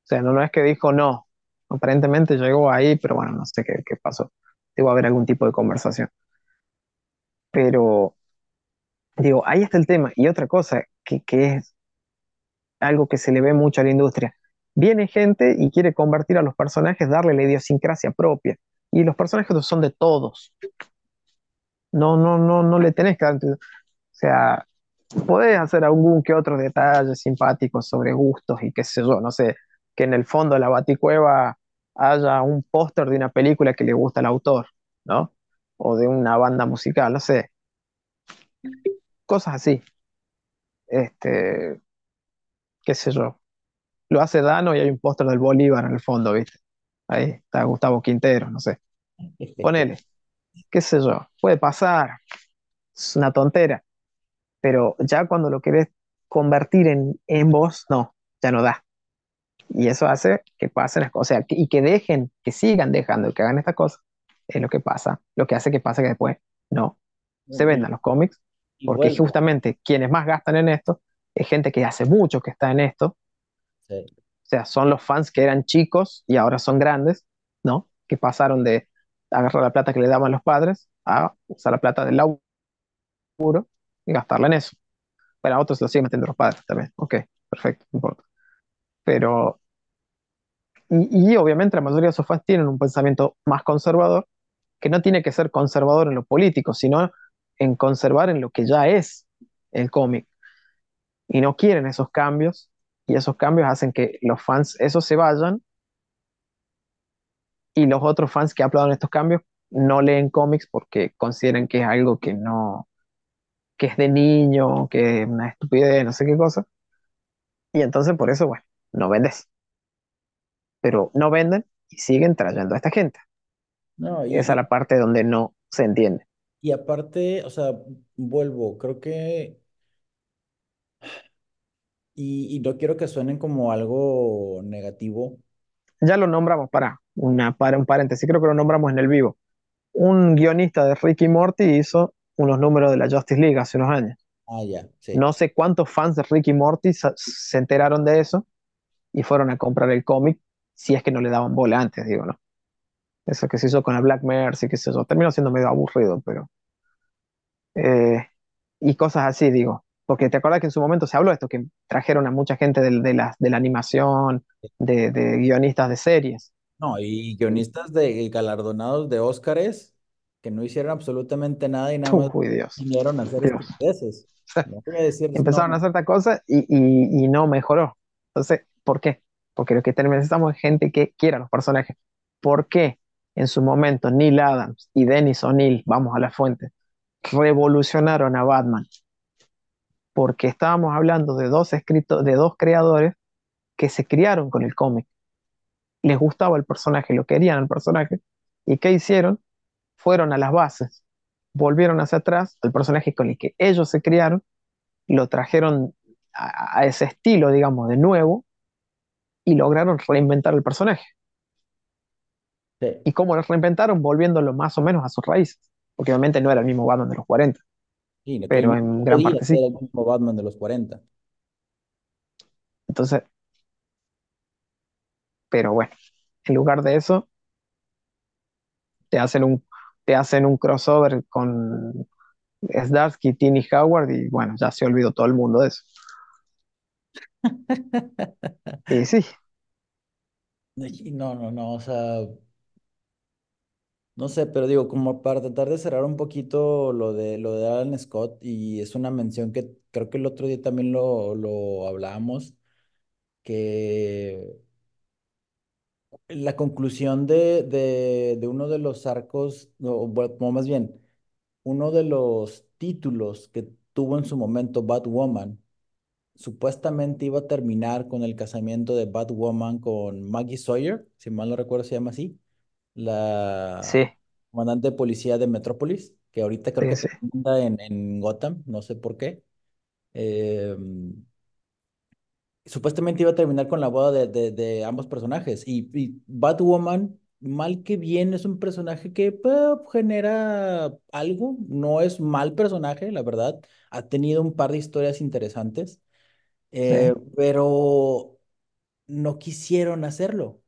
Speaker 1: sea, no, no es que dijo no, aparentemente llegó ahí, pero bueno, no sé qué, qué pasó. Debo haber algún tipo de conversación. Pero digo, ahí está el tema. Y otra cosa que, que es algo que se le ve mucho a la industria. Viene gente y quiere convertir a los personajes, darle la idiosincrasia propia. Y los personajes son de todos. No, no, no, no le tenés que dar. O sea, podés hacer algún que otro detalle simpático sobre gustos y qué sé yo, no sé, que en el fondo de la Baticueva haya un póster de una película que le gusta al autor, ¿no? O de una banda musical, no sé, cosas así. Este, qué sé yo. Lo hace Dano y hay un póster del Bolívar en el fondo, ¿viste? Ahí está Gustavo Quintero, no sé. Ponele, qué sé yo, puede pasar, es una tontera, pero ya cuando lo querés convertir en, en vos, no, ya no da. Y eso hace que pasen las cosas, o sea, que- y que dejen, que sigan dejando que hagan estas cosas, es lo que pasa, lo que hace que pase que después no se vendan los cómics,
Speaker 2: y
Speaker 1: porque justamente quienes más gastan en esto es gente que hace mucho que está en esto,
Speaker 2: Sí.
Speaker 1: o sea, son los fans que eran chicos y ahora son grandes, ¿no? Que pasaron de agarrar la plata que le daban los padres a usar la plata del laburo y gastarla en eso. Pero a otros lo siguen metiendo los padres también, ok, perfecto, no importa. Pero Y, y obviamente la mayoría de esos fans tienen un pensamiento más conservador, que no tiene que ser conservador en lo político, sino en conservar en lo que ya es el cómic. Y no quieren esos cambios, y esos cambios hacen que los fans, esos se vayan, y los otros fans que aplauden estos cambios no leen cómics porque consideran que es algo que no, que es de niño, que es una estupidez, no sé qué cosa. Y entonces por eso, bueno, no vendes, pero no venden y siguen trayendo a esta gente.
Speaker 2: No, y,
Speaker 1: Esa es la parte donde no se entiende.
Speaker 2: Y aparte, o sea, vuelvo, creo que, y, y no quiero que suenen como algo negativo.
Speaker 1: Ya lo nombramos, para, una, para un paréntesis, creo que lo nombramos en el vivo. Un guionista de Ricky Morty hizo unos números de la Justice League hace unos años.
Speaker 2: Ah, ya, sí.
Speaker 1: No sé cuántos fans de Ricky Morty se enteraron de eso y fueron a comprar el cómic, si es que no le daban bola antes, digo, ¿no? Eso que se hizo con la Black Mercy, qué sé yo, terminó siendo medio aburrido, pero... eh, y cosas así, digo. Porque te acuerdas que en su momento se habló de esto, que trajeron a mucha gente del- de, la, de la animación, de, de guionistas de series.
Speaker 2: No, y guionistas de galardonados de Óscares que no hicieron absolutamente nada y nada más
Speaker 1: Uy, Dios,
Speaker 2: vinieron a hacer estupideces. No
Speaker 1: empezaron a hacer esta cosa y, y- y no mejoró. Entonces, ¿por qué? Porque lo que necesitamos es gente que quiera los personajes. ¿Por qué en su momento Neil Adams y Dennis O'Neill, vamos a la fuente, revolucionaron a Batman? Porque estábamos hablando de dos escritos, de dos creadores que se criaron con el cómic. Les gustaba el personaje, lo querían el personaje. ¿Y qué hicieron? Fueron a las bases, volvieron hacia atrás al personaje con el que ellos se criaron lo trajeron a, a ese estilo, digamos, de nuevo y lograron reinventar el personaje.
Speaker 2: sí.
Speaker 1: ¿Y cómo lo reinventaron? Volviéndolo más o menos a sus raíces. Porque obviamente no era el mismo Batman de los 40,
Speaker 2: Sí, no,
Speaker 1: pero en gran
Speaker 2: podía
Speaker 1: parte
Speaker 2: ser
Speaker 1: sí.
Speaker 2: el mismo Batman de los 40.
Speaker 1: Entonces, pero bueno, en lugar de eso, te hacen un, te hacen un crossover con Zdarsky, Tini Howard y bueno, ya se olvidó todo el mundo de eso. Y sí,
Speaker 2: No, no, no, o sea, No sé, pero digo, como para tratar de cerrar un poquito lo de lo de Alan Scott, y es una mención que creo que el otro día también lo, lo hablábamos, que la conclusión de, de, de uno de los arcos, o o más bien, uno de los títulos que tuvo en su momento Batwoman, supuestamente iba a terminar con el casamiento de Batwoman con Maggie Sawyer, si mal no recuerdo se llama así, la
Speaker 1: Sí,
Speaker 2: comandante de policía de Metrópolis, que ahorita creo
Speaker 1: sí,
Speaker 2: que anda en, en Gotham, no sé por qué. Eh, supuestamente iba a terminar con la boda de, de- de ambos personajes. Y, y Batwoman, mal que bien, es un personaje que pues, genera algo. No es mal personaje, la verdad. Ha tenido un par de historias interesantes, eh,
Speaker 1: Sí,
Speaker 2: pero no quisieron hacerlo.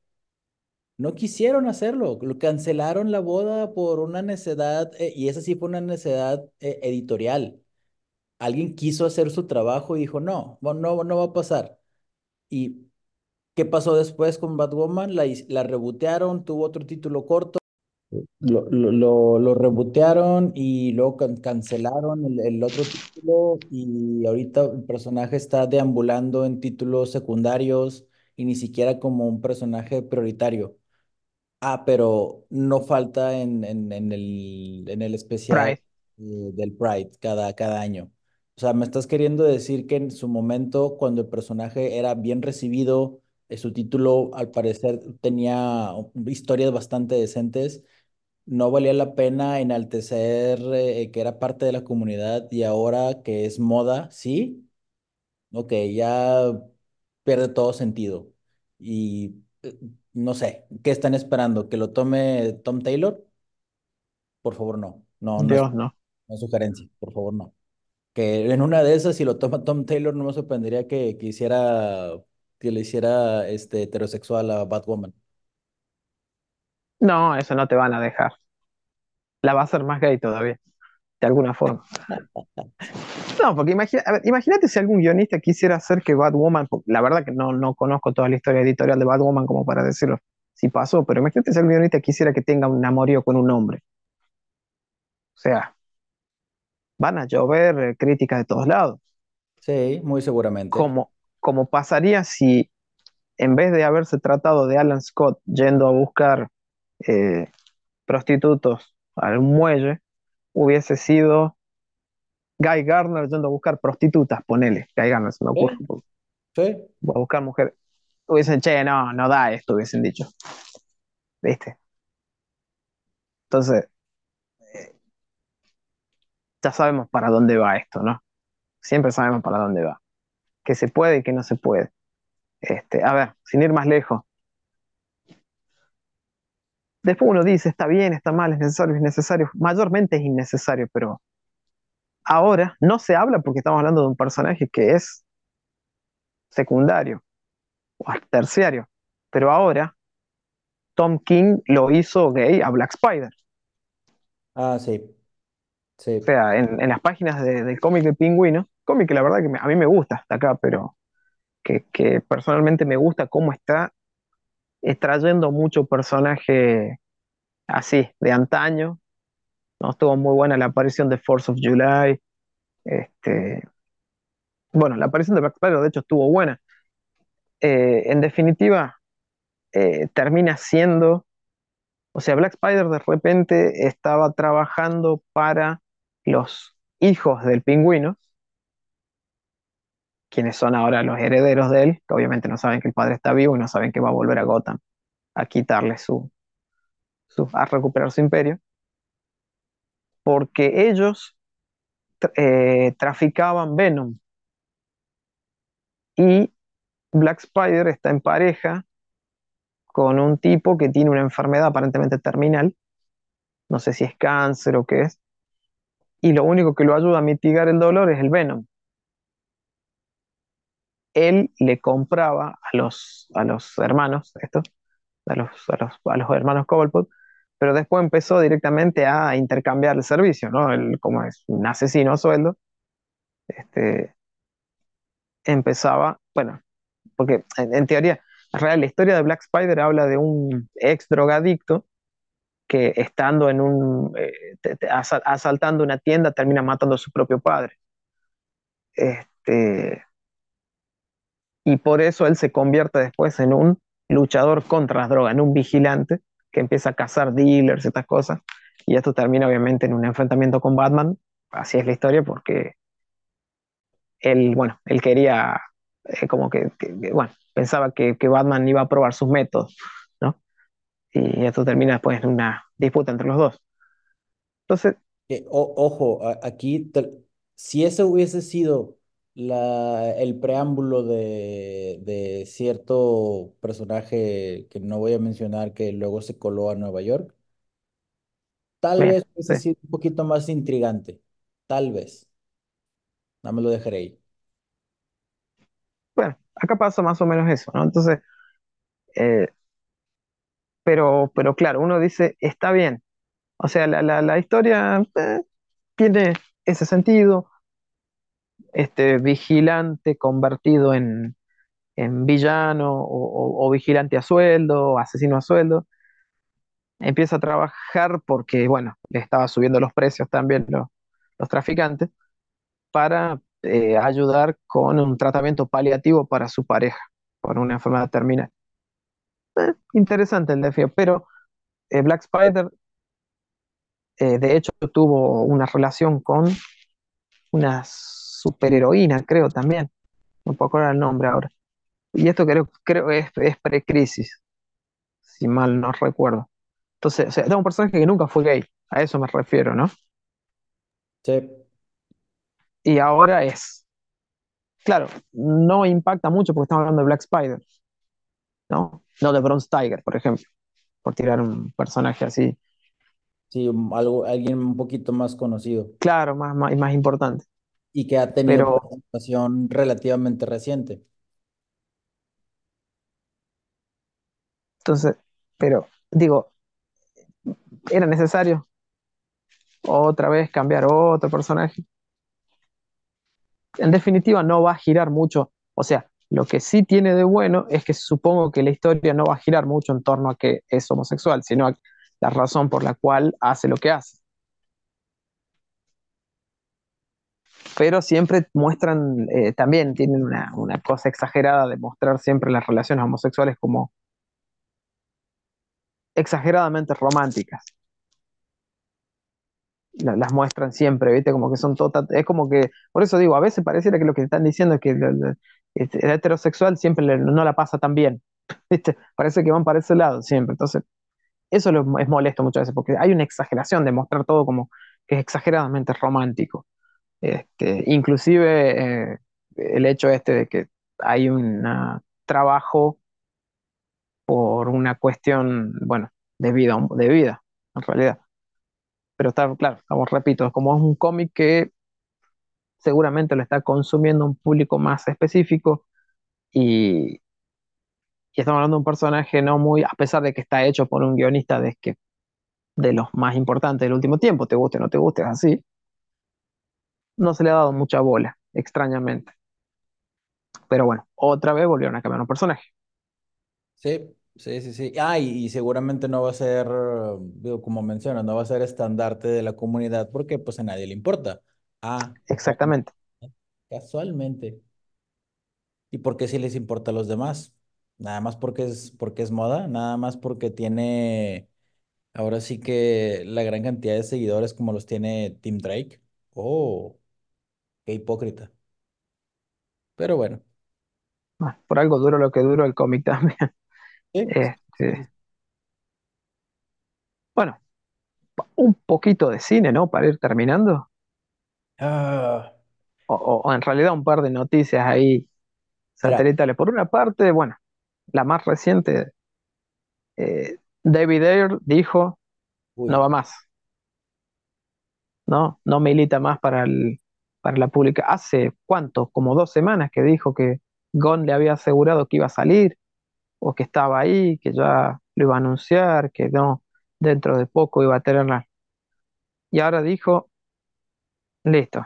Speaker 2: No quisieron hacerlo. Lo cancelaron la boda por una necedad, eh, y esa sí fue una necedad eh, editorial. Alguien quiso hacer su trabajo y dijo, no, no, no va a pasar. Y ¿Qué pasó después con Batwoman? La, la rebotearon, tuvo otro título corto. Lo, lo, lo, lo rebotearon y luego can- cancelaron el, el otro título y ahorita el personaje está deambulando en títulos secundarios y ni siquiera como un personaje prioritario. Ah, pero no falta en, en, en el, en el especial
Speaker 1: Pride.
Speaker 2: eh, del Pride cada, cada año. O sea, me estás queriendo decir que en su momento, cuando el personaje era bien recibido, eh, su título al parecer tenía historias bastante decentes, no valía la pena enaltecer eh, que era parte de la comunidad y ahora que es moda, sí, ok, ya pierde todo sentido. Y eh, no sé, ¿qué están esperando? ¿Que lo tome Tom Taylor? Por favor, no. No, no
Speaker 1: Dios no.
Speaker 2: una sugerencia, por favor, no. Que en una de esas, si lo toma Tom Taylor, no me sorprendería que, que hiciera, que le hiciera este heterosexual a Batwoman.
Speaker 1: No, eso no te van a dejar. La va a hacer más gay todavía, de alguna forma. No, porque a imagínate si algún guionista quisiera hacer que Batwoman, la verdad que no, no conozco toda la historia editorial de Batwoman como para decirlo si pasó, pero imagínate si algún guionista quisiera que tenga un amorío con un hombre. O sea, van a llover eh, críticas de todos lados.
Speaker 2: Sí, muy seguramente.
Speaker 1: Como, como pasaría si en vez de haberse tratado de Alan Scott yendo a buscar eh, prostitutos al muelle, hubiese sido Guy Gardner yendo a buscar prostitutas, ponele, Guy Gardner se me ocurre,
Speaker 2: Sí, sí.
Speaker 1: voy a buscar mujeres. Hubiesen, che, no, no da esto, hubiesen dicho, ¿viste? Entonces, ya sabemos para dónde va esto, ¿no? Siempre sabemos para dónde va, que se puede y que no se puede. Este, a ver, sin ir más lejos, después uno dice, está bien, está mal, es necesario, es necesario, mayormente es innecesario, pero ahora no se habla porque estamos hablando de un personaje que es secundario o terciario, pero ahora Tom King lo hizo gay a Black Spider.
Speaker 2: Ah, sí,
Speaker 1: O
Speaker 2: sí.
Speaker 1: sea, en, en las páginas de- del cómic de Pingüino, cómic que la verdad que me- a mí me gusta hasta acá, pero que, que personalmente me gusta cómo está extrayendo mucho personaje así, de antaño. ¿no? Estuvo muy buena la aparición de Force of July. Este, bueno, la aparición de Black Spider, de hecho, estuvo buena. Eh, en definitiva, eh, termina siendo, o sea, Black Spider de repente estaba trabajando para los hijos del pingüino, quienes son ahora los herederos de él, que obviamente no saben que el padre está vivo y no saben que va a volver a Gotham a quitarle su, a recuperar su imperio, porque ellos eh, traficaban Venom. Y Black Spider está en pareja con un tipo que tiene una enfermedad aparentemente terminal, no sé si es cáncer o qué es, y lo único que lo ayuda a mitigar el dolor es el Venom. Él le compraba a los, a los hermanos, estos, a los, a los, a los hermanos Cobblepot, pero después empezó directamente a intercambiar el servicio, ¿no? Él, como es un asesino a sueldo, este, empezaba, bueno, porque en, teoría, en realidad, la historia de Black Spider habla de un ex drogadicto que estando en un, eh, asaltando una tienda termina matando a su propio padre. Este, y por eso él se convierte después en un luchador contra las drogas, en un vigilante que empieza a cazar dealers estas cosas. Y esto termina obviamente en un enfrentamiento con Batman. Así es la historia porque él, bueno, él quería, eh, como que, bueno, pensaba que, Batman iba a probar sus métodos, ¿no? Y esto termina después en una disputa entre los dos. Entonces,
Speaker 2: ojo, aquí, si ese hubiese sido la, el preámbulo de, de cierto personaje que no voy a mencionar que luego se coló a Nueva York, tal vez hubiese
Speaker 1: sí.
Speaker 2: sido un poquito más intrigante. Tal vez. No me lo dejaré ahí.
Speaker 1: Bueno, acá pasa más o menos eso, ¿no? Entonces, eh, pero, pero claro, uno dice, está bien. O sea, la, la, la historia eh, tiene ese sentido, este vigilante convertido en, en villano o, o- o vigilante a sueldo, o asesino a sueldo, empieza a trabajar porque, bueno, le estaba subiendo los precios también los, los traficantes para eh, ayudar con un tratamiento paliativo para su pareja por una enfermedad terminal. Eh, interesante el desafío, pero eh, Black Spider eh, de hecho tuvo una relación con una superheroína, creo también, no puedo acordar el nombre ahora. Y esto creo, creo es, es pre-crisis, si mal no recuerdo. Entonces, o sea, era un personaje que nunca fue gay, a eso me refiero, ¿no?
Speaker 2: Sí,
Speaker 1: Y ahora es. Claro, no impacta mucho porque estamos hablando de Black Spider, ¿no? No de Bronze Tiger, por ejemplo, por tirar un personaje así,
Speaker 2: sí, algo, alguien un poquito más conocido
Speaker 1: claro, más, más, más importante.
Speaker 2: Y que ha tenido
Speaker 1: Pero,
Speaker 2: participación relativamente reciente.
Speaker 1: entonces, pero, digo, ¿era necesario otra vez cambiar otro personaje? En definitiva, no va a girar mucho. O sea, lo que sí tiene de bueno es que supongo que la historia no va a girar mucho en torno a que es homosexual, sino a la razón por la cual hace lo que hace. Pero siempre muestran, eh, también tienen una, una cosa exagerada de mostrar siempre las relaciones homosexuales como exageradamente románticas. La- las muestran siempre, ¿viste? Como que son total, es como que, por eso digo, a veces pareciera que lo que están diciendo es que el, heterosexual siempre no la pasa tan bien, ¿viste? Parece que van para ese lado siempre, entonces eso es molesto muchas veces, porque hay una exageración de mostrar todo como que es exageradamente romántico. Este, inclusive eh, el hecho este de que hay un trabajo por una cuestión, bueno, de vida, de vida, en realidad. Pero está claro, como repito, como es un cómic que seguramente lo está consumiendo un público más específico y, y estamos hablando de un personaje no muy, a pesar de que está hecho por un guionista de, que, de los más importantes del último tiempo, te guste o no te guste, es así, no se le ha dado mucha bola, extrañamente. Pero bueno, otra vez volvieron a cambiar un personaje.
Speaker 2: Sí, sí, sí, sí. Ah, y, y seguramente no va a ser, digo, como mencionas, no va a ser estandarte de la comunidad porque pues a nadie le importa. Ah.
Speaker 1: Exactamente.
Speaker 2: casualmente. ¿Y por qué sí les importa a los demás? Nada más porque es, porque es moda, nada más porque tiene ahora sí que la gran cantidad de seguidores como los tiene Tim Drake. Oh, qué hipócrita. Pero bueno,
Speaker 1: Bueno, por algo duro lo que duro el cómic también.
Speaker 2: sí, sí, sí,
Speaker 1: Este, bueno, un poquito de cine, ¿no? Para ir terminando.
Speaker 2: Ah,
Speaker 1: O, o- o en realidad un par de noticias ahí
Speaker 2: mira,
Speaker 1: satelitales. Por una parte, bueno, la más reciente, eh, David Ayer dijo, no va más, ¿no? No milita más para el, para la pública. Hace cuánto, como dos semanas que dijo que Gon le había asegurado que iba a salir, o que estaba ahí, que ya lo iba a anunciar, que no, dentro de poco iba a tenerla. Y ahora dijo, listo,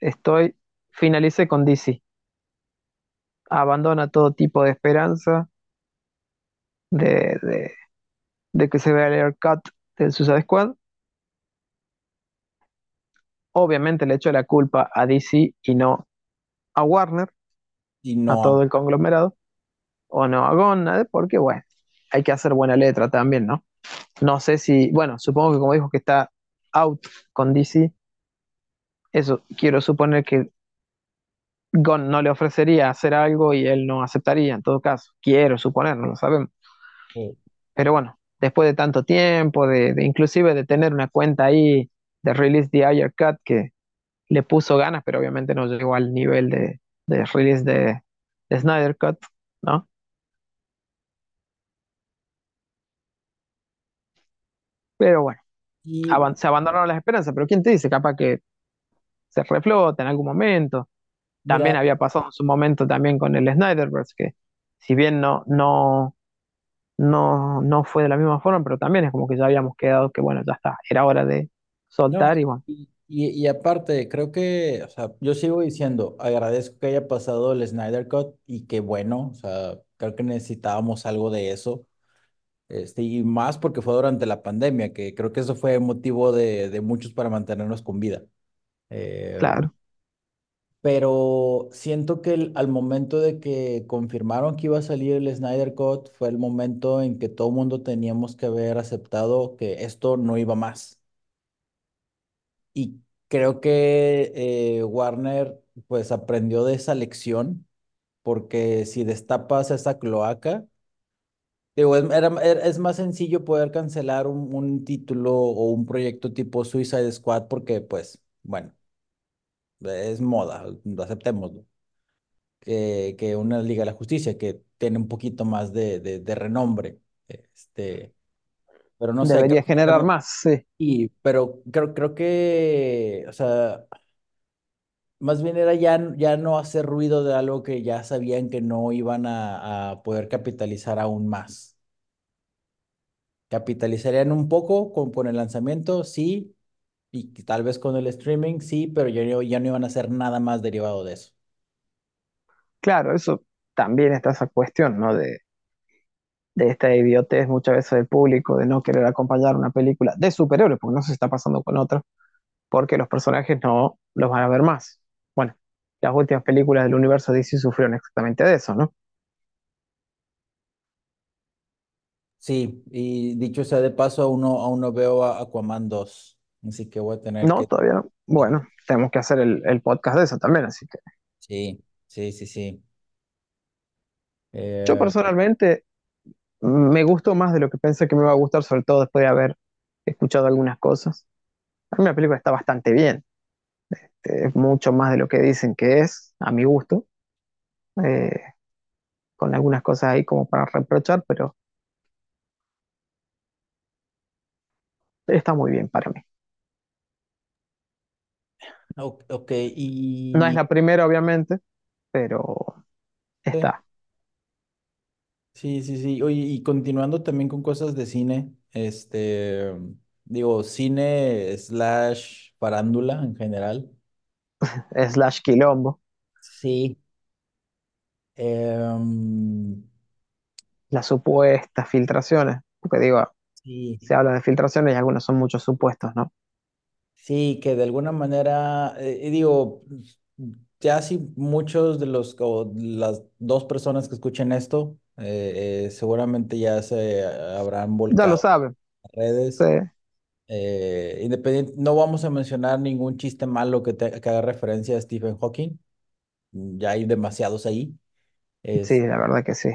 Speaker 1: estoy, finalicé con DC. Abandona todo tipo de esperanza de, de- de que se vea el cut del Suicide Squad. Obviamente le echó la culpa a DC y no a Warner,
Speaker 2: Y
Speaker 1: a
Speaker 2: no,
Speaker 1: todo el conglomerado, o no a Gonade, porque bueno, hay que hacer buena letra también, ¿no? No sé si, bueno, supongo que como dijo que está out con DC, eso quiero suponer que Gon no le ofrecería hacer algo y él no aceptaría en todo caso. Quiero suponer, no lo sabemos. Pero bueno, después de tanto tiempo, de, de inclusive de tener una cuenta ahí de Release the Ayer Cut que le puso ganas, pero obviamente no llegó al nivel de, de release de, de Snyder Cut, ¿no? Pero bueno,
Speaker 2: y
Speaker 1: avan- se abandonaron las esperanzas, pero ¿quién te dice? Capaz que se reflota en algún momento.
Speaker 2: mira,
Speaker 1: También había pasado en su momento también con el Snyderverse, que si bien no, no, no, no fue de la misma forma, pero también es como que ya habíamos quedado que bueno, ya está, era hora de
Speaker 2: no,
Speaker 1: soltar y bueno,
Speaker 2: y, y, y aparte, creo que, o sea, yo sigo diciendo, agradezco que haya pasado el Snyder Cut y que bueno, o sea, creo que necesitábamos algo de eso. Este, y más porque fue durante la pandemia, que creo que eso fue motivo de, de muchos para mantenernos con vida. Eh,
Speaker 1: claro,
Speaker 2: pero siento que el- al momento de que confirmaron que iba a salir el Snyder Cut, fue el momento en que todo el mundo teníamos que haber aceptado que esto no iba más. Y creo que eh, Warner pues aprendió de esa lección, porque si destapas esa cloaca, Digo, es, era- es más sencillo poder cancelar un, un título o un proyecto tipo Suicide Squad porque, pues, bueno, es moda, aceptémoslo. Que, que una Liga de la Justicia que tiene un poquito más de, de, de renombre. Este, pero no sé,
Speaker 1: debería generar más, sí,
Speaker 2: y, pero creo, creo que, o sea, más bien era ya, ya no hacer ruido de algo que ya sabían que no iban a, a poder capitalizar aún más. Capitalizarían un poco con, con el lanzamiento, sí, y que tal vez con el streaming, sí, pero ya, no- ya no iban a hacer nada más derivado de eso.
Speaker 1: claro, eso también está esa cuestión, ¿no? De, de esta idiotez muchas veces del público de no querer acompañar una película de superhéroes, porque no se está pasando con otras, porque los personajes no los van a ver más. Bueno, las últimas películas del universo DC sufrieron exactamente de eso, ¿no?
Speaker 2: Sí, y dicho sea de paso, aún no, aún no veo a Aquaman 2, así que voy a tener
Speaker 1: No,
Speaker 2: que...
Speaker 1: todavía no. Bueno, tenemos que hacer el, el podcast de eso también, así que
Speaker 2: Sí, sí, sí, sí.
Speaker 1: yo
Speaker 2: Eh,
Speaker 1: personalmente me gustó más de lo que pensé que me iba a gustar, sobre todo después de haber escuchado algunas cosas. A mí la película está bastante bien, es mucho más de lo que dicen que es, a mi gusto, eh, con algunas cosas ahí como para reprochar, pero está muy bien para mí.
Speaker 2: ok, ok,
Speaker 1: No es
Speaker 2: y...
Speaker 1: la primera, obviamente, pero está.
Speaker 2: Sí, sí, sí. Oye, y continuando también con cosas de cine, este, digo, cine slash farándula en general.
Speaker 1: Slash Quilombo,
Speaker 2: Sí. Em,
Speaker 1: las supuestas filtraciones, porque digo,
Speaker 2: sí,
Speaker 1: se habla de filtraciones y algunos son muchos supuestos, ¿no?
Speaker 2: sí, que de alguna manera, eh, y digo, ya si muchos de los, o las dos personas que escuchen esto, eh, eh, seguramente ya se habrán
Speaker 1: Ya lo
Speaker 2: volcado
Speaker 1: saben,
Speaker 2: redes.
Speaker 1: sí,
Speaker 2: Eh, independiente, no vamos a mencionar ningún chiste malo que, te- que haga referencia a Stephen Hawking, ya hay demasiados ahí.
Speaker 1: sí, la verdad que sí.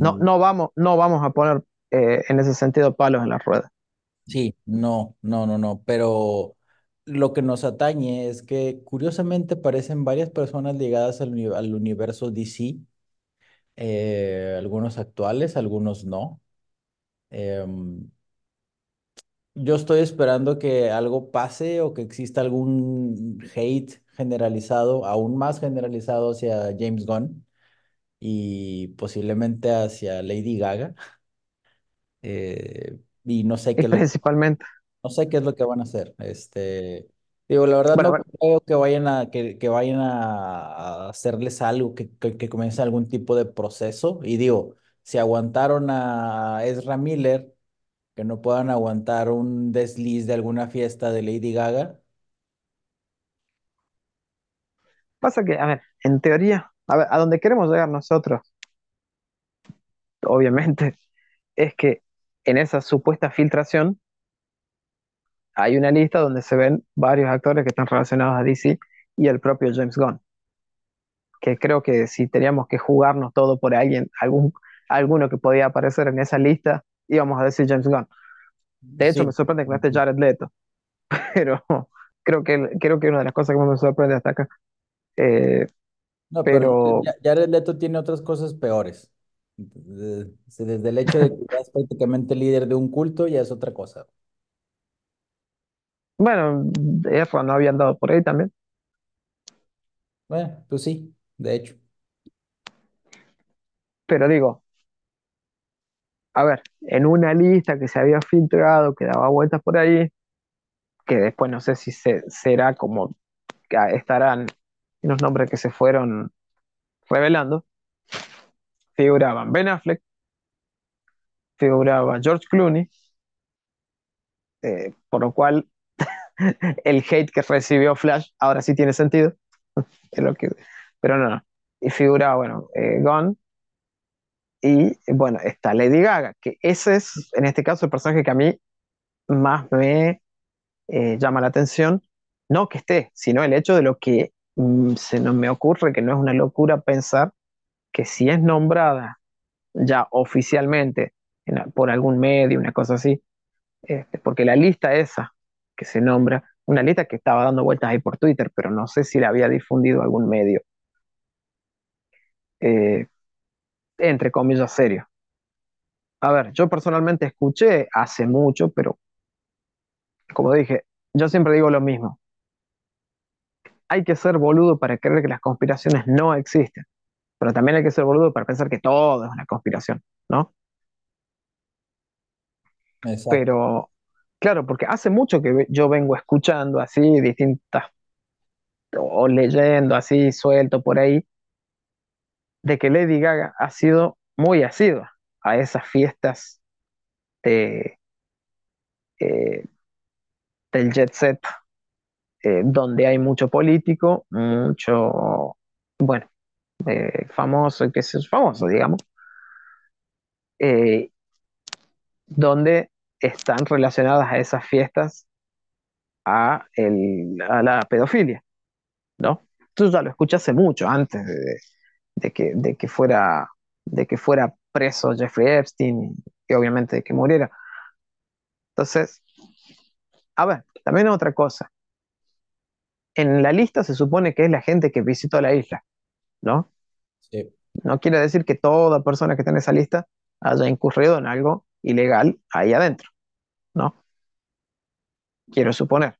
Speaker 1: No,
Speaker 2: em,
Speaker 1: no vamos, no vamos a poner en ese sentido palos en la rueda.
Speaker 2: Sí, no, no, no, no, pero lo que nos atañe es que curiosamente parecen varias personas ligadas al universo DC, eh, algunos actuales, algunos no. Em, yo estoy esperando que algo pase o que exista algún hate generalizado, aún más generalizado hacia James Gunn y posiblemente hacia Lady Gaga. eh, y no sé
Speaker 1: Y
Speaker 2: qué lo
Speaker 1: principalmente,
Speaker 2: No sé qué es lo que van a hacer. Este, digo, la verdad
Speaker 1: bueno,
Speaker 2: no
Speaker 1: bueno,
Speaker 2: creo que vayan a, que, que vayan a, a hacerles algo, que, que, que comience algún tipo de proceso. Y digo, si aguantaron a Ezra Miller, que no puedan aguantar un desliz de alguna fiesta de Lady Gaga.
Speaker 1: Pasa que, a ver, en teoría, a ver, a donde queremos llegar nosotros, obviamente, es que en esa supuesta filtración hay una lista donde se ven varios actores que están relacionados a DC y el propio James Gunn. Que creo que si teníamos que jugarnos todo por alguien, algún, alguno que podía aparecer en esa lista, íbamos a decir James Gunn. De hecho,
Speaker 2: Sí.
Speaker 1: me sorprende que no esté Jared Leto, pero creo que, creo que una de las cosas que más me sorprende hasta acá. Eh,
Speaker 2: No, pero
Speaker 1: pero
Speaker 2: Jared Leto tiene otras cosas peores. Desde, desde el hecho de que ya es prácticamente líder de un culto, ya es otra cosa.
Speaker 1: Bueno, Ezra no había andado por ahí también.
Speaker 2: Bueno, pues sí, de hecho.
Speaker 1: Pero digo, a ver, en una lista que se había filtrado, que daba vueltas por ahí, que después no sé si se, será como que estarán los nombres que se fueron revelando, figuraban Ben Affleck, figuraba George Clooney, eh, por lo cual el hate que recibió Flash ahora sí tiene sentido, pero no, no. Y figuraba, bueno, eh, Gunn, y bueno, está Lady Gaga, que ese es, en este caso, el personaje que a mí más me eh, llama la atención, no que esté, sino el hecho de lo que mm, se me ocurre, que no es una locura pensar que si es nombrada ya oficialmente en- por algún medio, una cosa así, este, porque la lista esa que se nombra, una lista que estaba dando vueltas ahí por Twitter, pero no sé si la había difundido algún medio, eh, entre comillas, serio. A ver, yo personalmente escuché hace mucho, pero como dije, yo siempre digo lo mismo. Hay que ser boludo para creer que las conspiraciones no existen, pero también hay que ser boludo para pensar que todo es una conspiración, ¿no?
Speaker 2: Exacto.
Speaker 1: Pero, claro, porque hace mucho que yo vengo escuchando así distintas, o leyendo así suelto por ahí, de que Lady Gaga ha sido muy asidua a esas fiestas eh, del jet set, eh, donde hay mucho político, mucho, bueno, eh, famoso, que es famoso, digamos, donde están relacionadas a esas fiestas a, el- a la pedofilia, ¿no? Tú ya lo escuché hace mucho, antes de, de que, de que fuera, de que fuera preso Jeffrey Epstein y obviamente de que muriera. Entonces, a ver, también otra cosa. En la lista se supone que es la gente que visitó la isla, ¿no?
Speaker 2: Sí.
Speaker 1: No quiere decir que toda persona que está en esa lista haya incurrido en algo ilegal ahí adentro, ¿no? Quiero suponer.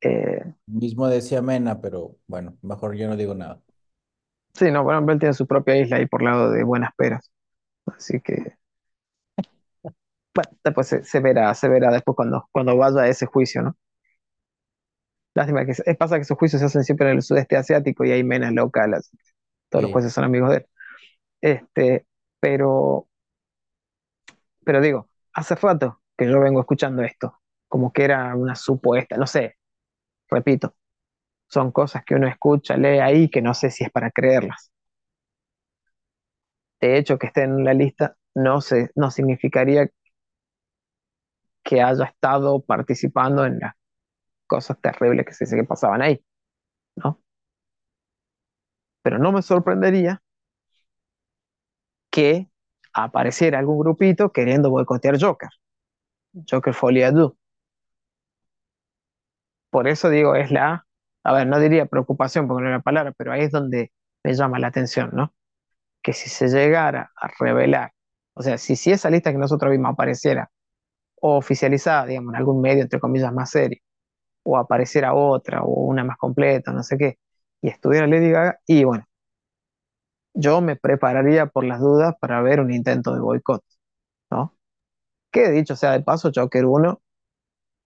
Speaker 1: Eh,
Speaker 2: Mismo decía Mena, pero bueno, mejor yo no digo nada.
Speaker 1: sí, no, bueno, él tiene su propia isla ahí por lado de Buenas Peras. Así que, bueno, después se, se verá, se verá después cuando, cuando vaya a ese juicio, ¿no? Lástima que se- pasa que esos juicios se hacen siempre en el sudeste asiático y hay menas locales. Todos los jueces son amigos de él. Este, pero, pero digo, hace rato que yo vengo escuchando esto, como que era una supuesta, no sé, repito, son cosas que uno escucha, lee ahí, que no sé si es para creerlas. De hecho, que esté en la lista no sé, no significaría que haya estado participando en las cosas terribles que se dice que pasaban ahí, ¿no? Pero no me sorprendería que apareciera algún grupito queriendo boicotear Joker, Joker Folie à Deux. Por eso digo, es la, a ver, no diría preocupación porque no es la palabra, pero ahí es donde me llama la atención, ¿no? Que si se llegara a revelar, o sea, si, si esa lista que nosotros vimos apareciera o oficializada, digamos, en algún medio, entre comillas, más serio, o apareciera otra, o una más completa, no sé qué, y estuviera Lady Gaga, y bueno, yo me prepararía por las dudas para ver un intento de boicot, ¿no? Que dicho sea de paso, Joker 1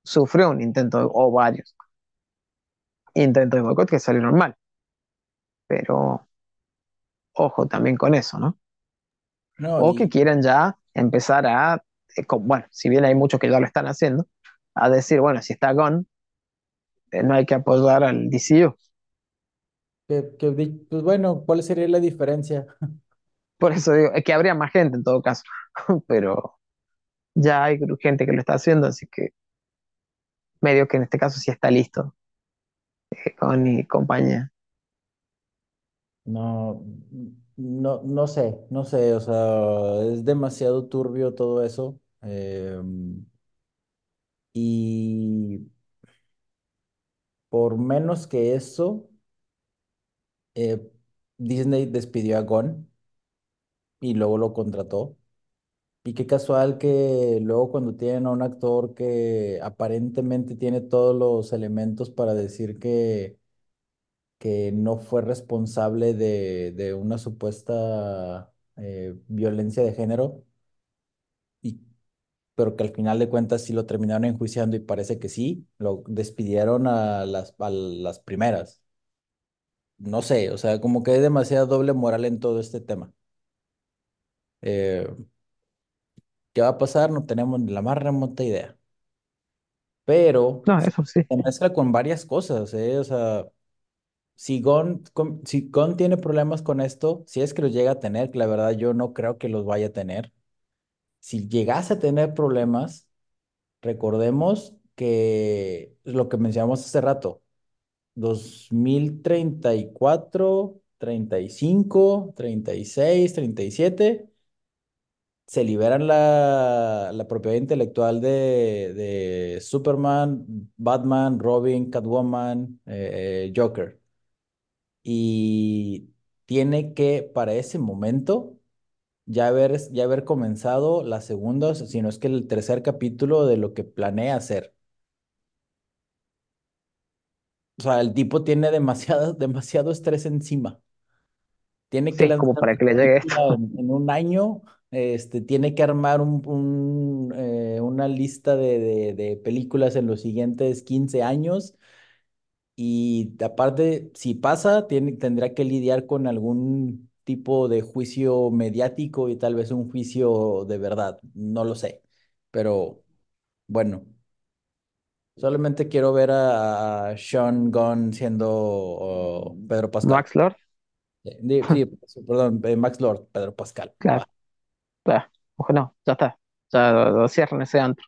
Speaker 1: sufrió un intento, de- o varios intentos de boicot que salieron mal, pero ojo también con eso, ¿no?
Speaker 2: No,
Speaker 1: O que quieran ya empezar a eh, con- bueno, si bien hay muchos que ya lo están haciendo, a decir, bueno, si está Gunn, eh, no hay que apoyar al DCU.
Speaker 2: Que, que pues bueno, ¿cuál sería la diferencia?
Speaker 1: Por eso digo, es que habría más gente en todo caso, pero ya hay gente que lo está haciendo, así que medio que en este caso sí está listo, eh, Gunn y compañía.
Speaker 2: No, no, no sé, no sé, o sea, es demasiado turbio todo eso. em, y por menos que eso, eh, Disney despidió a Gon y luego lo contrató. Y qué casual que luego cuando tienen a un actor que aparentemente tiene todos los elementos para decir que, que no fue responsable de, de una supuesta eh, violencia de género, y, pero que al final de cuentas sí lo terminaron enjuiciando y parece que sí, lo despidieron a las, a las primeras. No sé, o sea, como que hay demasiada doble moral en todo este tema. Eh, ¿qué va a pasar? No tenemos ni la más remota idea. pero
Speaker 1: No, eso sí,
Speaker 2: se mezcla con varias cosas, ¿eh? O sea, si Gon, con- si Gon tiene problemas con esto, si es que los llega a tener, que la verdad yo no creo que los vaya a tener, si llegase a tener problemas, recordemos que lo que mencionamos hace rato, dos mil treinta treinta y cuatro treinta y cinco treinta y seis treinta y siete se liberan la, la propiedad intelectual de, de Superman, Batman, Robin, Catwoman, eh, eh, Joker. Y tiene que, para ese momento, ya haber, ya haber comenzado la segunda, si no es que el tercer capítulo de lo que planea hacer. O sea, el tipo tiene demasiado, demasiado estrés encima. tiene que
Speaker 1: sí, como para que le llegue esto.
Speaker 2: en, en un año, este, tiene que armar un, un, eh, una lista de, de- de películas en los siguientes 15 años y aparte, si pasa, tiene, tendrá que lidiar con algún tipo de juicio mediático y tal vez un juicio de verdad, no lo sé, pero bueno. Solamente quiero ver a, Sean Gunn siendo oh, Pedro Pascal.
Speaker 1: Max Lord,
Speaker 2: Eh, Sí, perdón, eh, Max Lord, Pedro Pascal.
Speaker 1: claro,
Speaker 2: Ah,
Speaker 1: claro, ojo, no, ya está, ya lo cierran ese antro.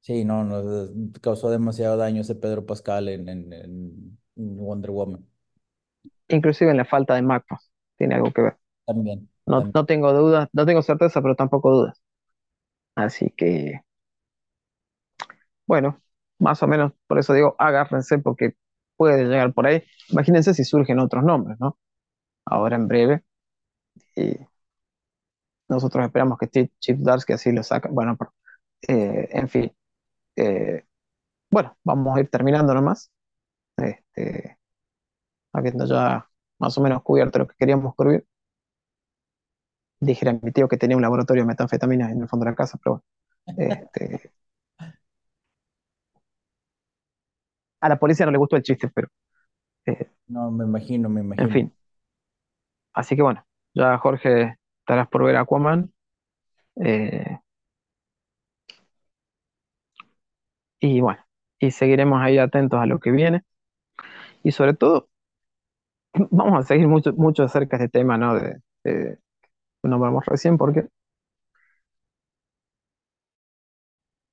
Speaker 2: sí, no, no, eh, causó demasiado daño ese Pedro Pascal en, en- en Wonder Woman.
Speaker 1: Inclusive en la falta de Macros, tiene algo que ver.
Speaker 2: También,
Speaker 1: No,
Speaker 2: también.
Speaker 1: no tengo dudas, no tengo certeza, pero tampoco dudas. Así que, bueno, más o menos, por eso digo, agárrense porque puede llegar por ahí. Imagínense si surgen otros nombres, ¿no? Ahora en breve. Y nosotros esperamos que Chip, Chip Darsky así lo saque. Bueno, pero, eh, en fin. eh, bueno, vamos a ir terminando nomás. Este, habiendo ya más o menos cubierto lo que queríamos cubrir. Dijera mi tío que tenía un laboratorio de metanfetamina en el fondo de la casa, pero bueno, este, a la policía no le gustó el chiste, pero eh,
Speaker 2: No, me imagino, me
Speaker 1: en
Speaker 2: imagino.
Speaker 1: fin. Así que bueno, ya Jorge estarás por ver Aquaman. eh, y bueno, y seguiremos ahí atentos a lo que viene. Y sobre todo, vamos a seguir mucho, mucho acerca de este tema, ¿no? De, de- que nombramos recién, porque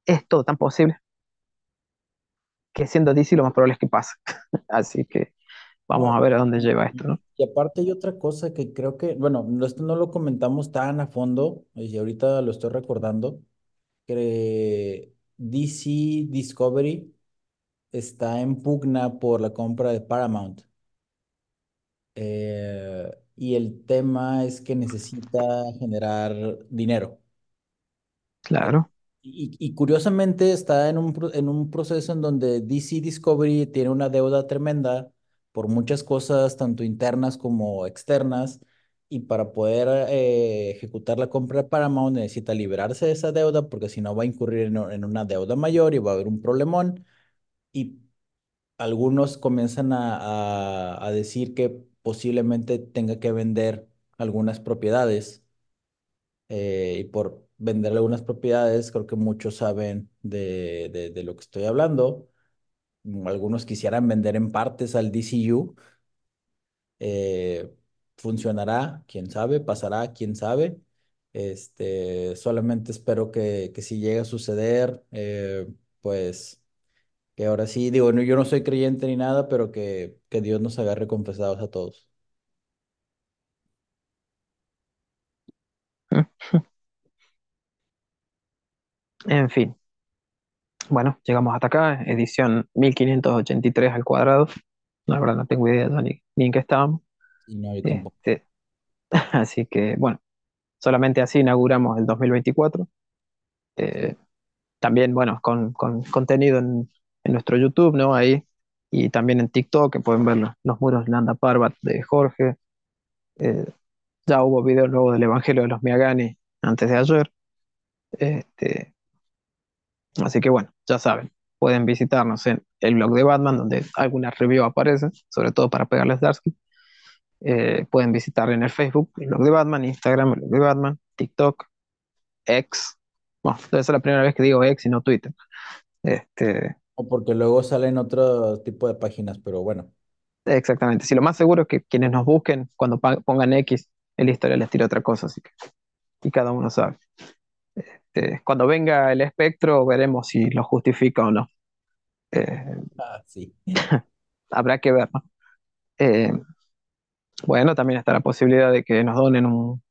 Speaker 1: es todo tan posible que siendo DC lo más probable es que pase. Así que vamos a ver a dónde lleva esto,
Speaker 2: y-
Speaker 1: ¿no?
Speaker 2: y aparte hay otra cosa que creo que, bueno, no, esto no lo comentamos tan a fondo, y ahorita lo estoy recordando, que DC Discovery está en pugna por la compra de Paramount. Eh, y el tema es que necesita generar dinero.
Speaker 1: Claro,
Speaker 2: y, y curiosamente está en un, en un proceso en donde DC Discovery tiene una deuda tremenda por muchas cosas, tanto internas como externas, y para poder eh, ejecutar la compra de Paramount necesita liberarse de esa deuda porque si no va a incurrir en, en una deuda mayor y va a haber un problemón. Y algunos comienzan a, a- a decir que posiblemente tenga que vender algunas propiedades eh, y por vender algunas propiedades. Creo que muchos saben de, de, de lo que estoy hablando. Algunos quisieran vender en partes al DCU. Eh, funcionará, quién sabe, pasará, quién sabe. Este, solamente espero que, que si llega a suceder, eh, pues que ahora sí, digo, no, yo no soy creyente ni nada, pero que, que Dios nos agarre confesados a todos.
Speaker 1: En fin, bueno, llegamos hasta acá, edición 1583 al cuadrado. La verdad no tengo idea ni, en qué estábamos.
Speaker 2: Y no, yo tampoco.
Speaker 1: Este, así que, bueno, solamente así inauguramos el 2024. Eh, también, bueno, con, con contenido en, en nuestro YouTube, ¿no? Ahí. Y también en TikTok, que pueden ver los, los muros Nanda Parbat de Jorge. Eh, ya hubo videos luego del Evangelio de los Miagani antes de ayer. Este, así que bueno, ya saben, pueden visitarnos en el blog de Batman, donde alguna review aparece, sobre todo para pegarles Darsky. Eh, pueden visitar en el Facebook, el blog de Batman, Instagram, el blog de Batman, TikTok, X. Bueno, debe ser la primera vez que digo X y no Twitter. Este,
Speaker 2: O porque luego salen otro tipo de páginas, pero bueno.
Speaker 1: exactamente. Si lo más seguro es que quienes nos busquen, cuando pongan X, en la historia les tira otra cosa, así que, y cada uno sabe. Este, cuando venga el espectro, veremos si lo justifica o no. Eh,
Speaker 2: Ah, sí.
Speaker 1: habrá que ver, ¿no? Eh, bueno, también está la posibilidad de que nos donen un,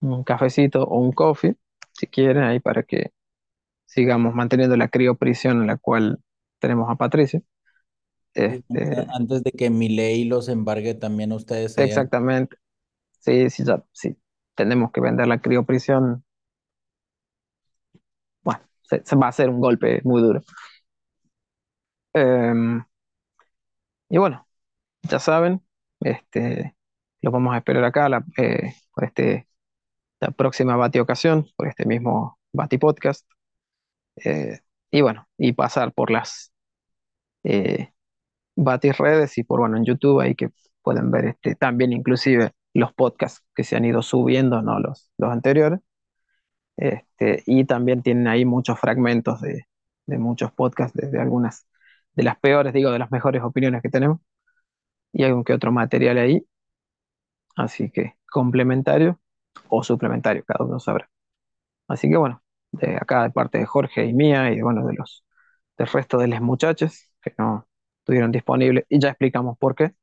Speaker 1: un cafecito o un coffee, si quieren, ahí para que sigamos manteniendo la crioprisión en la cual tenemos a Patricio.
Speaker 2: Sí,
Speaker 1: Este,
Speaker 2: Antes de que mi ley los embargue también ustedes
Speaker 1: exactamente. Sí, sí, ya, sí. Tenemos que vender la crioprisión. Se, va a hacer un golpe muy duro. Em, y bueno, ya saben, este, los vamos a esperar acá la, eh, por este, la próxima Bati ocasión, por este mismo Bati Podcast. Eh, y bueno, y pasar por las eh, redes y por bueno en YouTube ahí que pueden ver este, también inclusive los podcasts que se han ido subiendo, no los, los anteriores. Este, y también tienen ahí muchos fragmentos de, de muchos podcasts, de, de algunas de las peores, digo, de las mejores opiniones que tenemos. Y algún que otro material ahí. Así que complementario o suplementario, cada uno sabrá. Así que bueno, de acá de parte de Jorge y mía y bueno, de los del resto de los muchachos que no estuvieron disponibles y ya explicamos por qué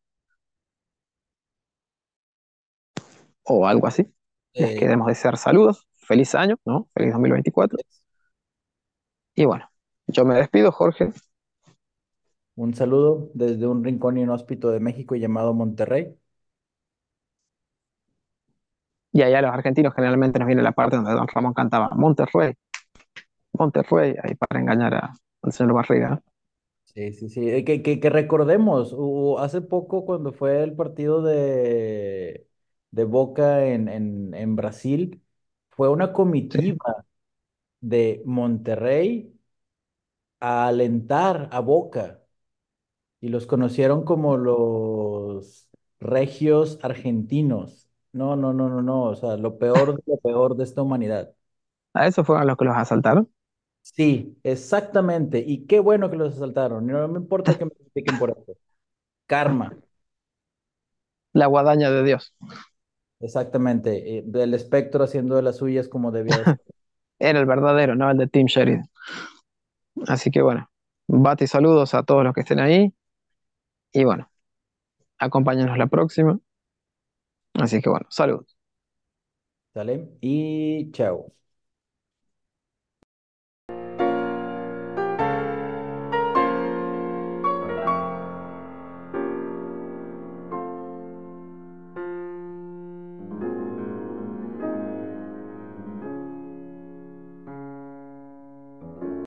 Speaker 1: o algo así. Les
Speaker 2: Eh,
Speaker 1: queremos desear saludos, feliz año, ¿no? Feliz 2024. Y bueno, yo me despido, Jorge.
Speaker 2: un saludo desde un rincón inhóspito de México llamado Monterrey.
Speaker 1: Y allá los argentinos generalmente nos viene la parte donde Don Ramón cantaba Monterrey, Monterrey, ahí para engañar a- al señor Barriga.
Speaker 2: Sí, sí, sí. Eh, Que, que, que recordemos, hace poco cuando fue el partido de, de Boca en, en, en Brasil, fue una comitiva de Monterrey a alentar a Boca y los conocieron como los regios argentinos. No, no, no, no, no. O sea, lo peor de lo peor de esta humanidad.
Speaker 1: A esos fueron los que los asaltaron.
Speaker 2: Sí, exactamente. Y qué bueno que los asaltaron. No me importa que me critiquen por esto. Karma.
Speaker 1: La guadaña de Dios.
Speaker 2: Exactamente, eh, del espectro haciendo de las suyas como debía de ser.
Speaker 1: Era el verdadero, no el de Team Sheridan. Así que bueno, bate saludos a todos los que estén ahí. Y bueno, acompáñanos la próxima. Así que bueno, saludos.
Speaker 2: ¿Sale? Y chao.